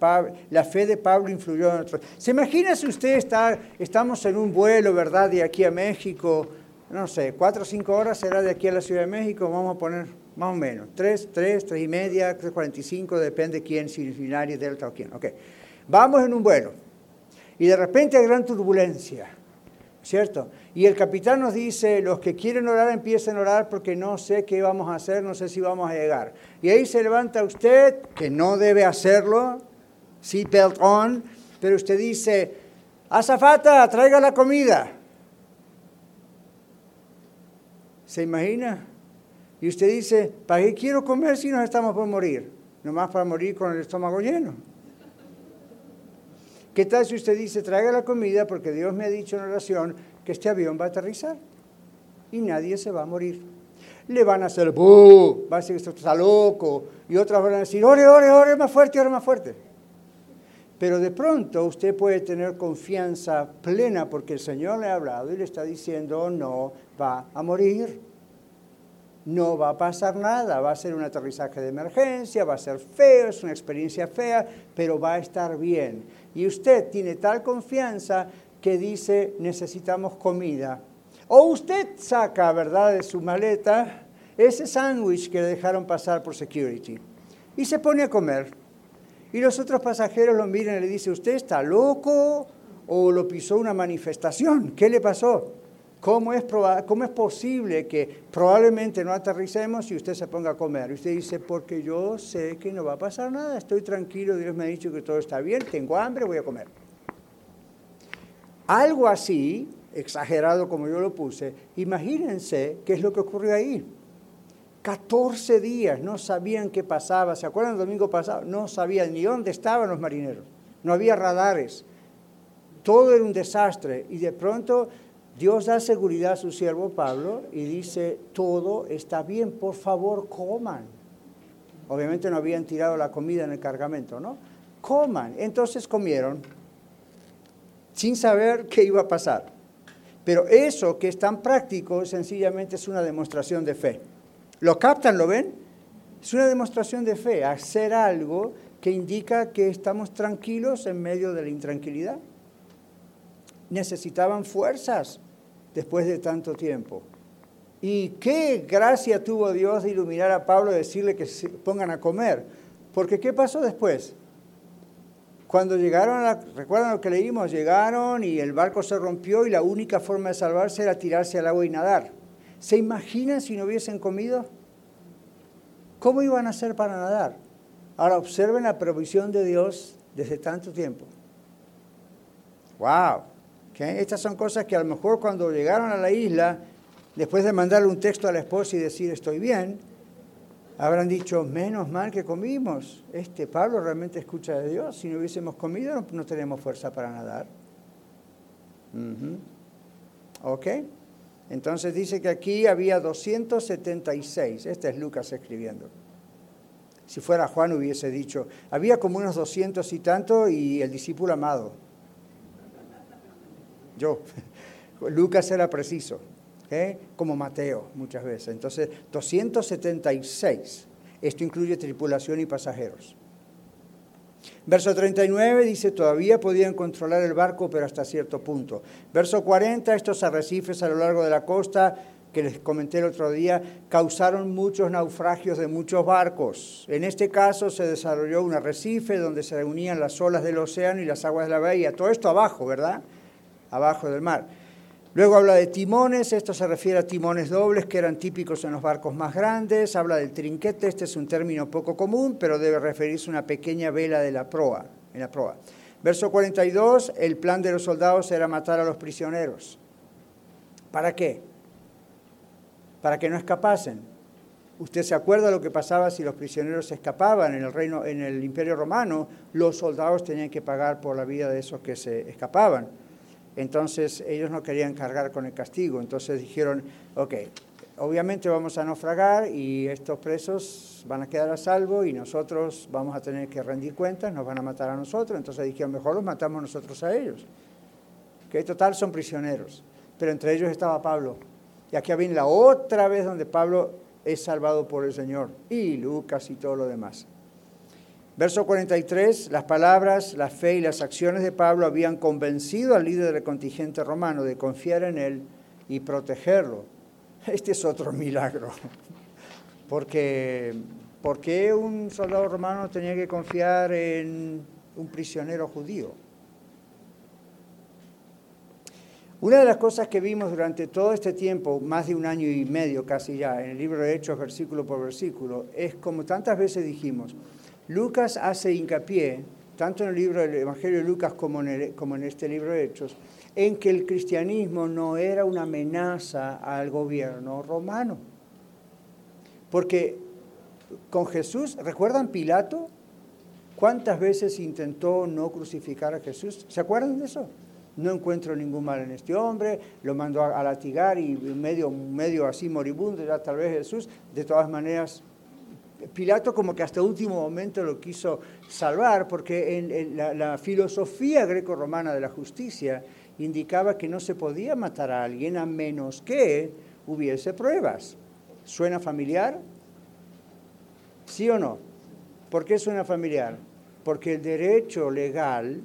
la fe de Pablo influyó en otros. ¿Se imagina si usted está, estamos en un vuelo, ¿verdad? De aquí a México, no sé, cuatro o cinco horas será de aquí a la Ciudad de México, vamos a poner más o menos, tres, tres, tres y media, tres cuarenta y cinco, depende quién, si binario, delta o quién. Ok, vamos en un vuelo y de repente hay gran turbulencia, ¿cierto? Y el capitán nos dice, los que quieren orar empiecen a orar porque no sé qué vamos a hacer, no sé si vamos a llegar. Y ahí se levanta usted, que no debe hacerlo, seatbelt on, pero usted dice, azafata, traiga la comida. ¿Se imagina? Y usted dice, ¿para qué quiero comer si nos estamos por morir? Nomás para morir con el estómago lleno. ¿Qué tal si usted dice, traiga la comida porque Dios me ha dicho en oración que este avión va a aterrizar y nadie se va a morir? Le van a hacer, ¡buh! Va a decir esto está loco. Y otras van a decir, ore, ore, ore, más fuerte, ore más fuerte. Pero de pronto usted puede tener confianza plena porque el Señor le ha hablado y le está diciendo, no va a morir. No va a pasar nada, va a ser un aterrizaje de emergencia, va a ser feo, es una experiencia fea, pero va a estar bien. Y usted tiene tal confianza que dice, necesitamos comida. O usted saca, ¿verdad?, de su maleta ese sándwich que le dejaron pasar por security y se pone a comer. Y los otros pasajeros lo miran y le dicen, ¿usted está loco o lo pisó una manifestación? ¿Qué le pasó? ¿Cómo es, ¿Cómo es posible que probablemente no aterricemos y usted se ponga a comer? Y usted dice, porque yo sé que no va a pasar nada, estoy tranquilo, Dios me ha dicho que todo está bien, tengo hambre, voy a comer. algo así, exagerado como yo lo puse, imagínense qué es lo que ocurrió ahí. 14 días no sabían qué pasaba. ¿Se acuerdan el domingo pasado? No sabían ni dónde estaban los marineros. No había radares. Todo era un desastre. Y de pronto Dios da seguridad a su siervo Pablo y dice, todo está bien, por favor coman. Obviamente no habían tirado la comida en el cargamento, ¿no? Coman. Entonces comieron sin saber qué iba a pasar. Pero eso que es tan práctico sencillamente es una demostración de fe. ¿Lo captan? ¿Lo ven? Es una demostración de fe, hacer algo que indica que estamos tranquilos en medio de la intranquilidad. Necesitaban fuerzas después de tanto tiempo. Y qué gracia tuvo Dios de iluminar a Pablo y decirle que se pongan a comer. Porque ¿qué pasó después? Cuando llegaron, a ¿recuerdan lo que leímos? Llegaron y el barco se rompió y la única forma de salvarse era tirarse al agua y nadar. ¿Se imaginan si no hubiesen comido? ¿Cómo iban a hacer para nadar? Ahora observen la provisión de Dios desde tanto tiempo. ¡Wow! Estas son cosas que a lo mejor cuando llegaron a la isla, después de mandarle un texto a la esposa y decir estoy bien, habrán dicho, menos mal que comimos. Este Pablo realmente escucha de Dios. Si no hubiésemos comido, no, tenemos fuerza para nadar. ¿Ok? Entonces dice que aquí había 276. Este es Lucas escribiendo. Si fuera Juan hubiese dicho, había como unos 200 y tanto y el discípulo amado. Yo. [laughs] Lucas era preciso, ¿eh? como Mateo muchas veces. Entonces, 276. Esto incluye tripulación y pasajeros. Verso 39 dice, todavía podían controlar el barco, pero hasta cierto punto. Verso 40, estos arrecifes a lo largo de la costa, que les comenté el otro día, causaron muchos naufragios de muchos barcos. En este caso se desarrolló un arrecife donde se reunían las olas del océano y las aguas de la bahía. Todo esto abajo, ¿verdad? Abajo del mar. Luego habla de timones, esto se refiere a timones dobles que eran típicos en los barcos más grandes. Habla del trinquete, este es un término poco común, pero debe referirse a una pequeña vela de la proa, en la proa. Verso 42, el plan de los soldados era matar a los prisioneros. ¿Para qué? Para que no escapasen. Usted se acuerda lo que pasaba si los prisioneros escapaban en el reino, en el Imperio Romano, los soldados tenían que pagar por la vida de esos que se escapaban. Entonces ellos no querían cargar con el castigo, entonces dijeron, ok, obviamente vamos a naufragar y estos presos van a quedar a salvo y nosotros vamos a tener que rendir cuentas, nos van a matar a nosotros, entonces dijeron, mejor los matamos nosotros a ellos. Que total son prisioneros, pero entre ellos estaba Pablo. Y aquí viene la otra vez donde Pablo es salvado por el Señor y Lucas y todo lo demás. Verso 43, las palabras, la fe y las acciones de Pablo habían convencido al líder del contingente romano de confiar en él y protegerlo. Este es otro milagro, porque ¿por qué un soldado romano tenía que confiar en un prisionero judío? Una de las cosas que vimos durante todo este tiempo, más de un año y medio casi ya, en el libro de Hechos, versículo por versículo, es como tantas veces dijimos, Lucas hace hincapié, tanto en el libro del Evangelio de Lucas como en, este libro de Hechos, en que el cristianismo no era una amenaza al gobierno romano. Porque con Jesús, ¿recuerdan Pilato? ¿Cuántas veces intentó no crucificar a Jesús? ¿Se acuerdan de eso? No encuentro ningún mal en este hombre, lo mandó a, latigar y medio, medio así moribundo, ya tal vez Jesús, de todas maneras Pilato como que hasta último momento lo quiso salvar, porque en, la, filosofía greco-romana de la justicia indicaba que no se podía matar a alguien a menos que hubiese pruebas. ¿Suena familiar? ¿Sí o no? ¿Por qué suena familiar? Porque el derecho legal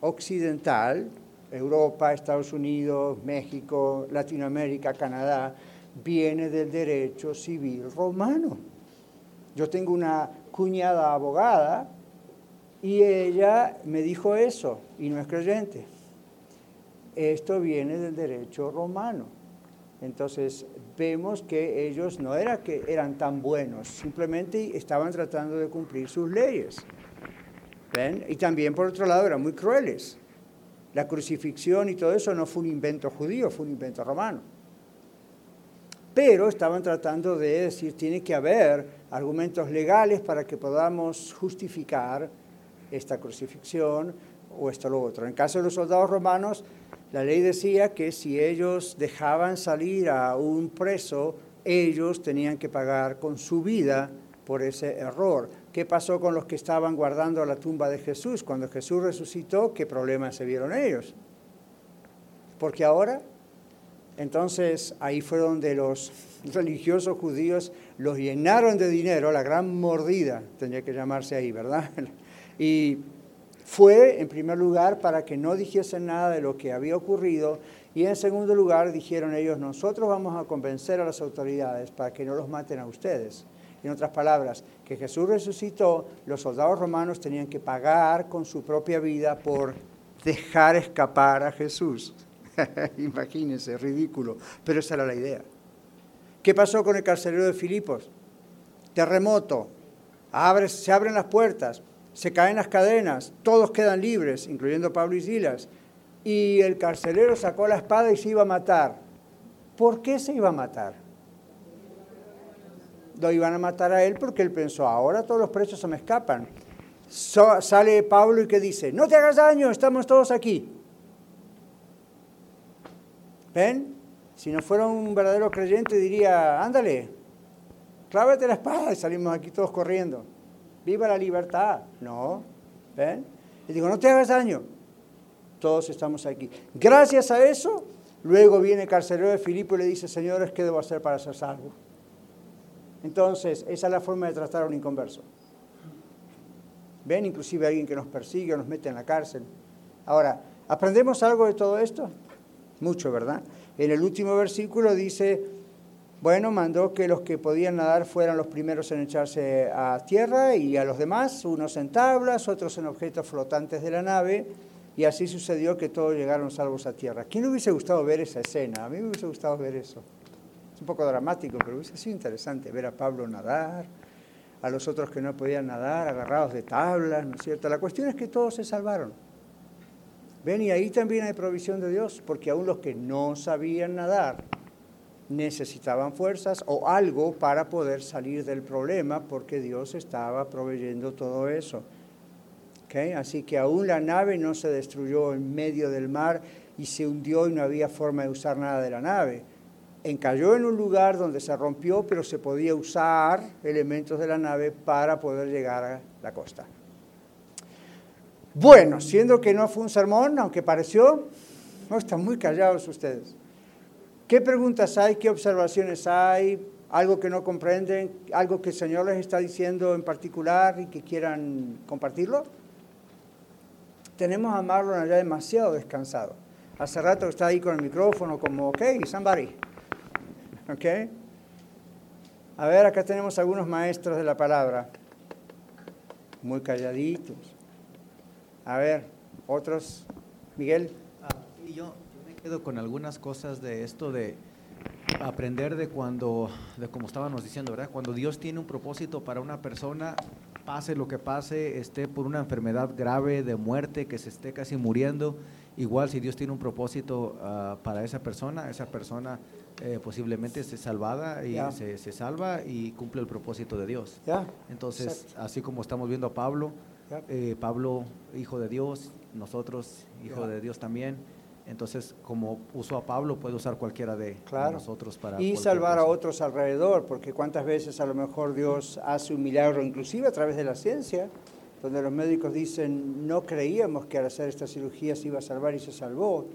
occidental, Europa, Estados Unidos, México, Latinoamérica, Canadá, viene del derecho civil romano. Yo tengo una cuñada abogada y ella me dijo eso, y no es creyente. Esto viene del derecho romano. Entonces vemos que ellos no era que eran tan buenos, simplemente estaban tratando de cumplir sus leyes. ¿Ven? Y también por otro lado eran muy crueles. La crucifixión y todo eso no fue un invento judío, fue un invento romano. Pero estaban tratando de decir, tiene que haber argumentos legales para que podamos justificar esta crucifixión o esto o lo otro. En caso de los soldados romanos, la ley decía que si ellos dejaban salir a un preso, ellos tenían que pagar con su vida por ese error. ¿Qué pasó con los que estaban guardando la tumba de Jesús? Cuando Jesús resucitó, ¿qué problemas se vieron ellos? Porque ahora, entonces ahí fue donde los religiosos judíos los llenaron de dinero, la gran mordida, tendría que llamarse ahí, ¿verdad? [laughs] Y fue, en primer lugar, para que no dijesen nada de lo que había ocurrido, y en segundo lugar, dijeron ellos, nosotros vamos a convencer a las autoridades para que no los maten a ustedes. En otras palabras, que Jesús resucitó, los soldados romanos tenían que pagar con su propia vida por dejar escapar a Jesús. [laughs] Imagínense, ridículo, pero esa era la idea. ¿Qué pasó con el carcelero de Filipos? Terremoto, se abren las puertas, se caen las cadenas, todos quedan libres, incluyendo Pablo y Silas. Y el carcelero sacó la espada y se iba a matar. ¿Por qué se iba a matar? lo iban a matar a él porque él pensó, ahora todos los presos se me escapan. sale Pablo y que dice, no te hagas daño, estamos todos aquí. ¿Ven? Si no fuera un verdadero creyente diría, ándale, clávate la espada y salimos aquí todos corriendo. Viva la libertad. No. ¿Ven? Y digo, no te hagas daño. Todos estamos aquí. Gracias a eso, luego viene el carcelero de Filipo y le dice, señores, ¿qué debo hacer para ser salvo? Entonces, esa es la forma de tratar a un inconverso. Ven inclusive a alguien que nos persigue o nos mete en la cárcel. Ahora, ¿aprendemos algo de todo esto? Mucho, ¿verdad? En el último versículo dice, bueno, mandó que los que podían nadar fueran los primeros en echarse a tierra y a los demás, unos en tablas, otros en objetos flotantes de la nave, y así sucedió que todos llegaron salvos a tierra. ¿Quién hubiese gustado ver esa escena? A mí me hubiese gustado ver eso un poco dramático, pero es así interesante ver a Pablo nadar, a los otros que no podían nadar, agarrados de tablas, ¿no es cierto? La cuestión es que todos se salvaron. Ven, y ahí también hay provisión de Dios, porque aún los que no sabían nadar necesitaban fuerzas o algo para poder salir del problema, porque Dios estaba proveyendo todo eso. ¿Okay? Así que aún la nave no se destruyó en medio del mar y se hundió y no había forma de usar nada de la nave encalló en un lugar donde se rompió, pero se podía usar elementos de la nave para poder llegar a la costa. Bueno, siendo que no fue un sermón, aunque pareció, no están muy callados ustedes. ¿Qué preguntas hay? ¿Qué observaciones hay? ¿Algo que no comprenden? ¿Algo que el Señor les está diciendo en particular y que quieran compartirlo? Tenemos a Marlon allá demasiado descansado. Hace rato está ahí con el micrófono como, ok, somebody. ¿Ok? A ver, acá tenemos algunos maestros de la palabra. Muy calladitos. A ver, otros. Miguel. Ah, y yo, me quedo con algunas cosas de esto de aprender de cuando, de como estábamos diciendo, ¿verdad? Cuando Dios tiene un propósito para una persona, pase lo que pase, esté por una enfermedad grave de muerte, que se esté casi muriendo, igual si Dios tiene un propósito ah, para esa persona, esa persona eh, posiblemente se salvada y se, se, salva y cumple el propósito de Dios. Entonces, así como estamos viendo a Pablo, eh, Pablo, hijo de Dios, nosotros, hijo de Dios también. Entonces, como usó a Pablo, puede usar cualquiera de, nosotros para... Y salvar a otros alrededor, porque cuántas veces a lo mejor Dios hace un milagro, inclusive a través de la ciencia, donde los médicos dicen, no creíamos que al hacer esta cirugía se iba a salvar y se salvó.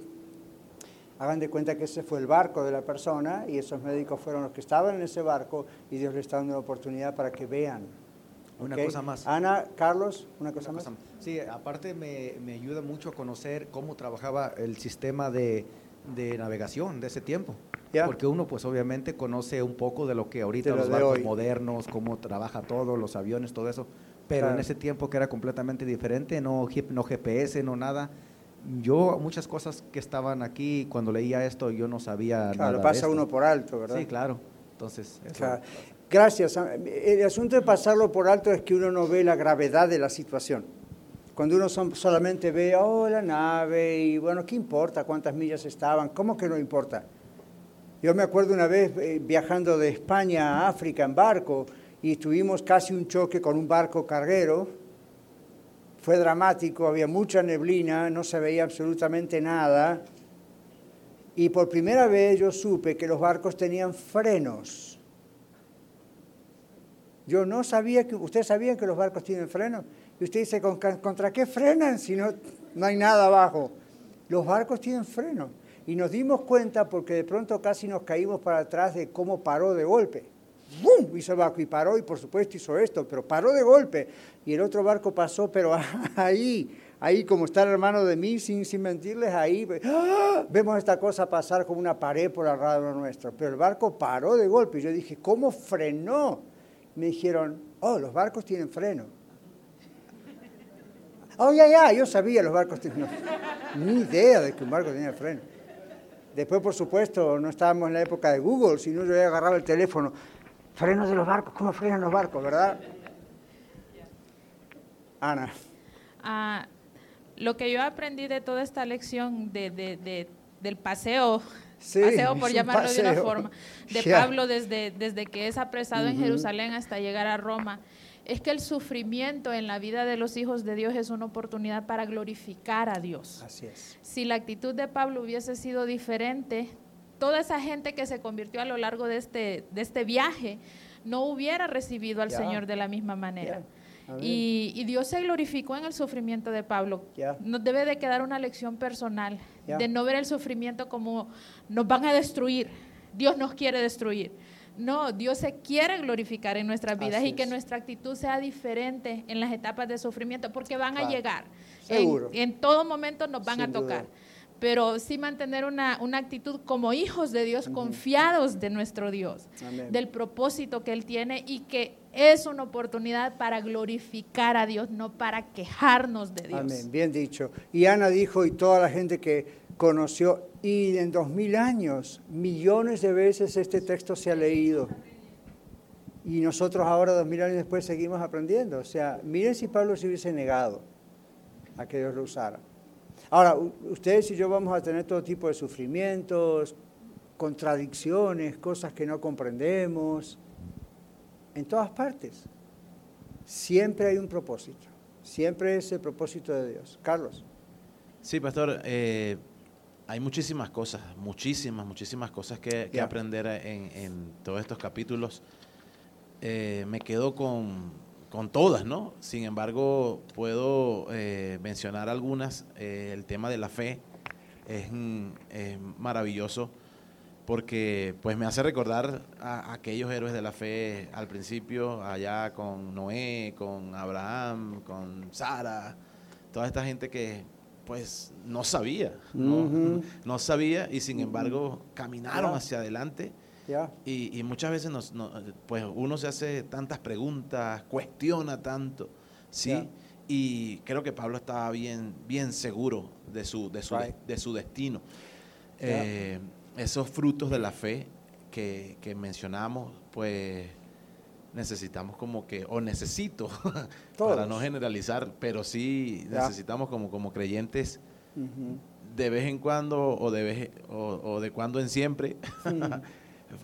Hagan de cuenta que ese fue el barco de la persona y esos médicos fueron los que estaban en ese barco y Dios le está dando la oportunidad para que vean. Una cosa más. Ana, Carlos, una cosa, más. Sí, aparte me, me, ayuda mucho a conocer cómo trabajaba el sistema de, de navegación de ese tiempo. Porque uno pues obviamente conoce un poco de lo que ahorita los barcos modernos, cómo trabaja todo, los aviones, todo eso. Pero en ese tiempo que era completamente diferente, no, no GPS, no nada yo muchas cosas que estaban aquí cuando leía esto yo no sabía claro, nada pasa uno por alto, ¿verdad? Sí, claro. Entonces, gracias. El asunto de pasarlo por alto es que uno no ve la gravedad de la situación. Cuando uno solamente ve, oh, la nave, y bueno, ¿qué importa cuántas millas estaban? ¿Cómo que no importa? Yo me acuerdo una vez eh, viajando de España a África en barco y tuvimos casi un choque con un barco carguero. Fue dramático, había mucha neblina, no se veía absolutamente nada. Y por primera vez yo supe que los barcos tenían frenos. Yo no sabía que, ¿ustedes sabían que los barcos tienen frenos? Y usted dice, "¿Con- ¿contra qué frenan si no, no hay nada abajo? Los barcos tienen frenos. Y nos dimos cuenta porque de pronto casi nos caímos para atrás de cómo paró de golpe. ¡Bum! Hizo el barco y paró y por supuesto hizo esto, pero paró de golpe. Y el otro barco pasó, pero [laughs] ahí, ahí como está el hermano de mí, sin, sin mentirles, ahí ¡ah! vemos esta cosa pasar como una pared por al lado nuestro. Pero el barco paró de golpe. Y yo dije, ¿cómo frenó? Me dijeron, oh, los barcos tienen freno. Oh, ya, ya, yo sabía los barcos tenían Ni idea de que un barco tenía freno. Después, por supuesto, no estábamos en la época de Google, sino yo había agarrado el teléfono. Frenos de los barcos, ¿cómo frenan los barcos, verdad? Ana, Ah, lo que yo aprendí de toda esta lección de- de- del paseo, Sí, paseo por llamarlo de una forma, [laughs] de. Pablo desde, desde que es apresado en. Jerusalén hasta llegar a Roma, es que el sufrimiento en la vida de los hijos de Dios es una oportunidad para glorificar a Dios. así es. Si la actitud de Pablo hubiese sido diferente, toda esa gente que se convirtió a lo largo de este, de este viaje no hubiera recibido al. Señor de la misma manera. Y, y Dios se glorificó en el sufrimiento de Pablo. Nos debe de quedar una lección personal De no ver el sufrimiento como nos van a destruir. Dios nos quiere destruir. No, Dios se quiere glorificar en nuestras vidas Así y que es. nuestra actitud sea diferente en las etapas de sufrimiento, porque van Claro. a llegar. Seguro. En, en todo momento nos van Sin a tocar. duda. Pero sí mantener una, una actitud como hijos de Dios, confiados de nuestro Dios, Amén. del propósito que Él tiene y que es una oportunidad para glorificar a Dios, no para quejarnos de Dios. Amén, bien dicho. Y Ana dijo, y toda la gente que conoció, y en dos mil años, millones de veces este texto se ha leído. Y nosotros ahora, dos mil años después, seguimos aprendiendo. O sea, miren si Pablo se hubiese negado a que Dios lo usara. Ahora, ustedes y yo vamos a tener todo tipo de sufrimientos, contradicciones, cosas que no comprendemos, en todas partes. Siempre hay un propósito, siempre es el propósito de Dios. Carlos. Sí, pastor, eh, hay muchísimas cosas, muchísimas, muchísimas cosas que, aprender en, en todos estos capítulos. Eh, me quedo con, con todas, ¿no? Sin embargo, puedo eh, mencionar algunas. Eh, el tema de la fe es, mm, es maravilloso porque pues me hace recordar a, a aquellos héroes de la fe al principio, allá con Noé, con Abraham, con Sara, toda esta gente que pues no sabía, no, no sabía y sin embargo caminaron hacia adelante Y, y muchas veces nos, no- pues uno se hace tantas preguntas, cuestiona tanto, ¿sí? Y creo que Pablo estaba bien, bien seguro de su, de su, Right. de su destino. Eh, esos frutos de la fe que, que mencionamos, pues necesitamos como que, o necesito, [laughs] para no generalizar, pero sí necesitamos como, como creyentes de vez en cuando o de, vez, o, o de cuando en siempre, [laughs]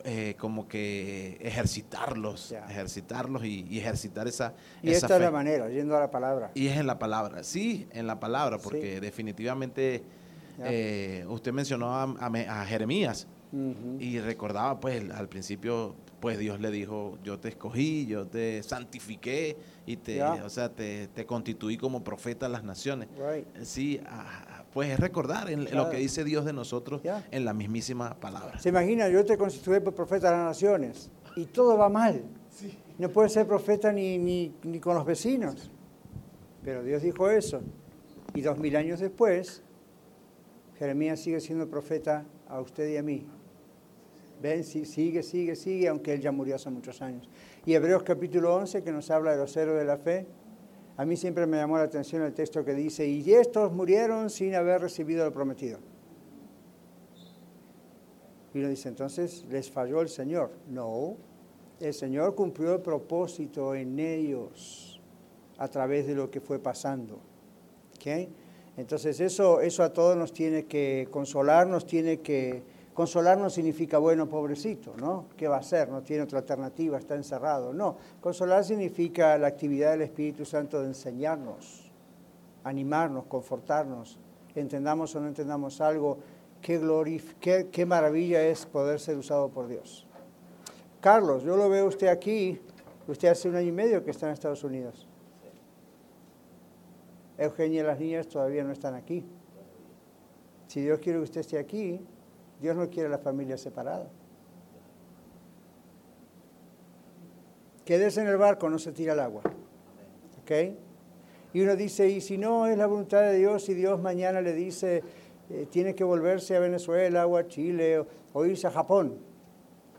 eh, como que ejercitarlos, ejercitarlos y, y ejercitar esa, Y esa esta es fe. la manera, yendo a la palabra. Y es en la palabra, sí, en la palabra, porque Sí. definitivamente eh, usted mencionó a, a Me- a Jeremías y recordaba, pues al principio, pues Dios le dijo, yo te escogí, yo te santifiqué y te, o sea, te, te constituí como profeta a las naciones. Right. Sí, pues es recordar en, Claro. lo que dice Dios de nosotros Ya. en la mismísima palabra. Se imagina, yo te constituí por profeta de las naciones y todo va mal. No puedes ser profeta ni, ni, ni con los vecinos. Pero Dios dijo eso. Y dos mil años después, Jeremías sigue siendo profeta a usted y a mí. Ven, sigue, sigue, sigue, aunque él ya murió hace muchos años. Y Hebreos capítulo 11, que nos habla de los héroes de la fe, a mí siempre me llamó la atención el texto que dice, y estos murieron sin haber recibido lo prometido. Y uno dice, entonces, ¿les falló el Señor? No, el Señor cumplió el propósito en ellos a través de lo que fue pasando. Entonces eso, eso a todos nos tiene que consolar, nos tiene que... Consolar no significa, bueno, pobrecito, ¿no? ¿Qué va a hacer? No tiene otra alternativa, está encerrado. No, consolar significa la actividad del Espíritu Santo de enseñarnos, animarnos, confortarnos, entendamos o no entendamos algo, qué, qué, qué maravilla es poder ser usado por Dios. Carlos, yo lo veo usted aquí, usted hace un año y medio que está en Estados Unidos. Eugenia y las niñas todavía no están aquí. Si Dios quiere que usted esté aquí, Dios no quiere la familia separada. Quédese en el barco, no se tira al agua. ¿Ok? Y uno dice, y si no es la voluntad de Dios, y Dios mañana le dice, eh, tiene que volverse a Venezuela o a Chile o, o irse a Japón.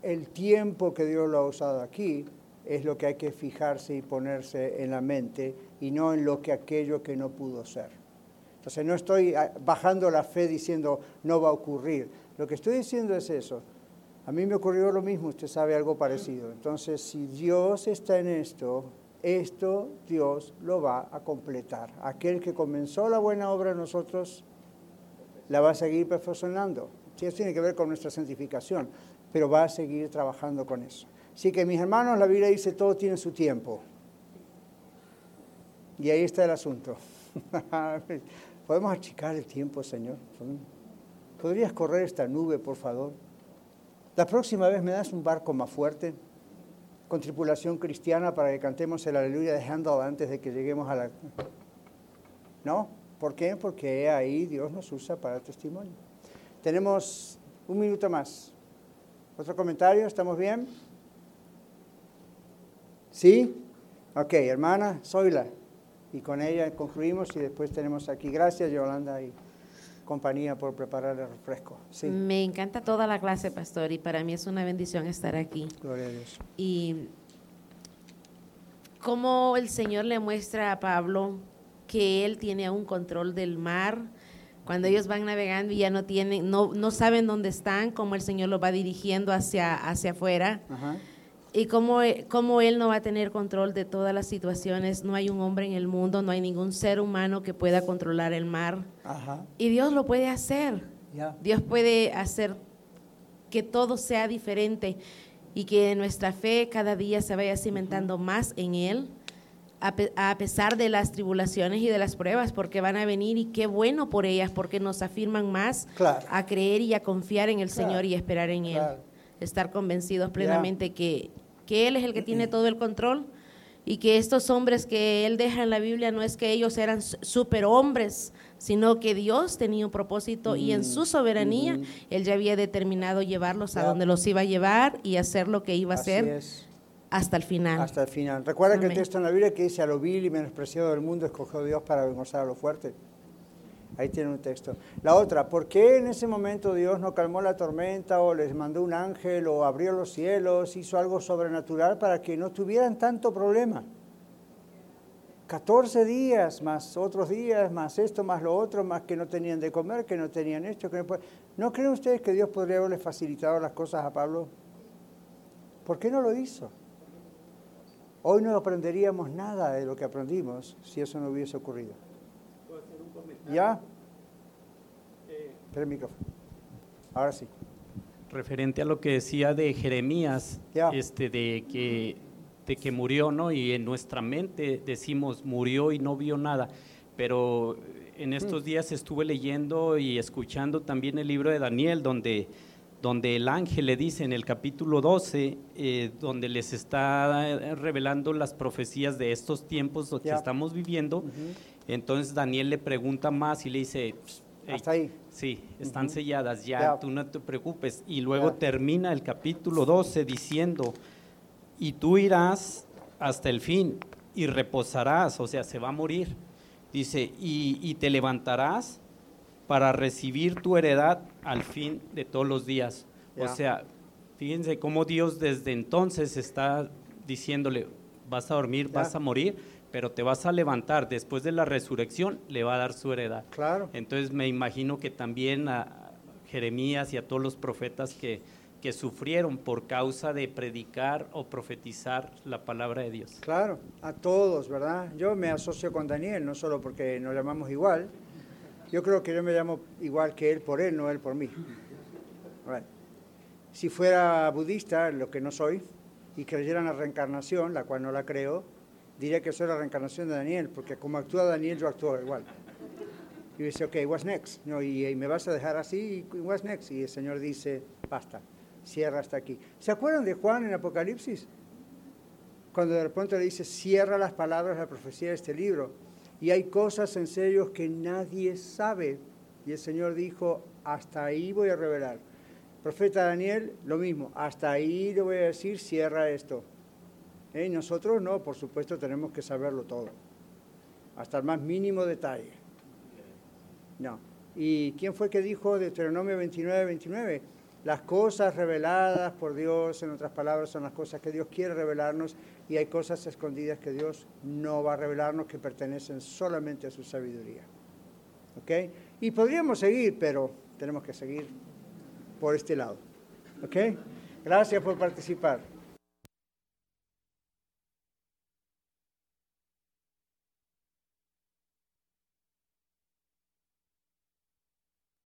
El tiempo que Dios lo ha usado aquí es lo que hay que fijarse y ponerse en la mente y no en lo que aquello que no pudo ser. Entonces no estoy ah, bajando la fe diciendo no va a ocurrir. Lo que estoy diciendo es eso. A mí me ocurrió lo mismo, usted sabe algo parecido. Entonces, si Dios está en esto, esto Dios lo va a completar. Aquel que comenzó la buena obra nosotros, la va a seguir perfeccionando. Eso tiene que ver con nuestra santificación, pero va a seguir trabajando con eso. Así que mis hermanos, la Biblia dice, todo tiene su tiempo. Y ahí está el asunto. [laughs] ¿Podemos achicar el tiempo, Señor? ¿Podrías correr esta nube, por favor? La próxima vez me das un barco más fuerte, con tripulación cristiana, para que cantemos el aleluya de Handel antes de que lleguemos a la... ¿No? ¿Por qué? Porque ahí Dios nos usa para testimonio. Tenemos un minuto más. ¿Otro comentario? ¿Estamos bien? ¿Sí? Ok, hermana Zoila. Y con ella concluimos y después tenemos aquí. Gracias, Yolanda y compañía por preparar el refresco. Sí. Me encanta toda la clase, pastor, y para mí es una bendición estar aquí. Gloria a Dios. Y cómo el Señor le muestra a Pablo que él tiene un control del mar. Cuando ellos van navegando y ya no tienen, no, no saben dónde están, cómo el Señor los va dirigiendo hacia, hacia afuera. Ajá. Y cómo, cómo, Él no va a tener control de todas las situaciones. No hay un hombre en el mundo, no hay ningún ser humano que pueda controlar el mar. Ajá. Y Dios lo puede hacer. Ya. Dios puede hacer que todo sea diferente y que nuestra fe cada día se vaya cimentando más en Él, a, pe a, pesar de las tribulaciones y de las pruebas, porque van a venir y qué bueno por ellas, porque nos afirman más Claro. a creer y a confiar en el Claro. Señor y esperar en Él. Claro. Estar convencidos plenamente que, que Él es el que tiene todo el control y que estos hombres que Él deja en la Biblia no es que ellos eran superhombres, sino que Dios tenía un propósito y en su soberanía Mm. Él ya había determinado llevarlos a Ya. donde los iba a llevar y hacer lo que iba a Así hacer es. hasta el final. Hasta el final. Recuerda que el Amén. texto en la Biblia que dice a lo vil y menospreciado del mundo escogió Dios para avergonzar a lo fuerte. Ahí tiene un texto. La otra, ¿por qué en ese momento Dios no calmó la tormenta o les mandó un ángel o abrió los cielos, hizo algo sobrenatural para que no tuvieran tanto problema? 14 días, más otros días, más esto, más lo otro, más que no tenían de comer, que no tenían esto. Que no, ¿No creen ustedes que Dios podría haberles facilitado las cosas a Pablo? ¿Por qué no lo hizo? Hoy no aprenderíamos nada de lo que aprendimos si eso no hubiese ocurrido. ¿Ya? El micrófono. Ahora sí. referente a lo que decía de Jeremías, este, de que, de que murió, ¿no? Y en nuestra mente decimos murió y no vio nada, pero en Mm. estos días estuve leyendo y escuchando también el libro de Daniel, donde, donde el ángel le dice en el capítulo 12, eh, donde les está revelando las profecías de estos tiempos que estamos viviendo. Entonces Daniel le pregunta más y le dice, "Ey, Hasta ahí. Sí, están selladas ya, Ya. tú no te preocupes. Y luego Ya. termina el capítulo 12 diciendo, y tú irás hasta el fin y reposarás, o sea, se va a morir. Dice, y, y te levantarás para recibir tu heredad al fin de todos los días. Ya. O sea, fíjense cómo Dios desde entonces está diciéndole, vas a dormir, vas a morir, pero te vas a levantar. Después de la resurrección le va a dar su heredad. Claro. Entonces me imagino que también a Jeremías y a todos los profetas que, que sufrieron por causa de predicar o profetizar la palabra de Dios. Claro, a todos, ¿verdad? Yo me asocio con Daniel, no solo porque nos llamamos igual. Yo creo que yo me llamo igual que él por él, no él por mí. Right. Si fuera budista, lo que no soy, y creyera en la reencarnación, la cual no la creo, diría que soy la reencarnación de Daniel, porque como actúa Daniel, yo actúo igual. Y dice, ok, what's next? No, y, y me vas a dejar así, what's next? Y el Señor dice, basta, cierra hasta aquí. ¿Se acuerdan de Juan en Apocalipsis? Cuando de repente le dice, cierra las palabras de la profecía de este libro. Y hay cosas en serio que nadie sabe. Y el Señor dijo, hasta ahí voy a revelar. Profeta Daniel, lo mismo, hasta ahí le voy a decir, cierra esto. Nosotros no, por supuesto tenemos que saberlo todo, hasta el más mínimo detalle. No. ¿Y quién fue que dijo Deuteronomio 29, 29? Las cosas reveladas por Dios, en otras palabras, son las cosas que Dios quiere revelarnos y hay cosas escondidas que Dios no va a revelarnos que pertenecen solamente a su sabiduría. ¿Ok? Y podríamos seguir, pero tenemos que seguir por este lado. ¿Ok? Gracias por participar.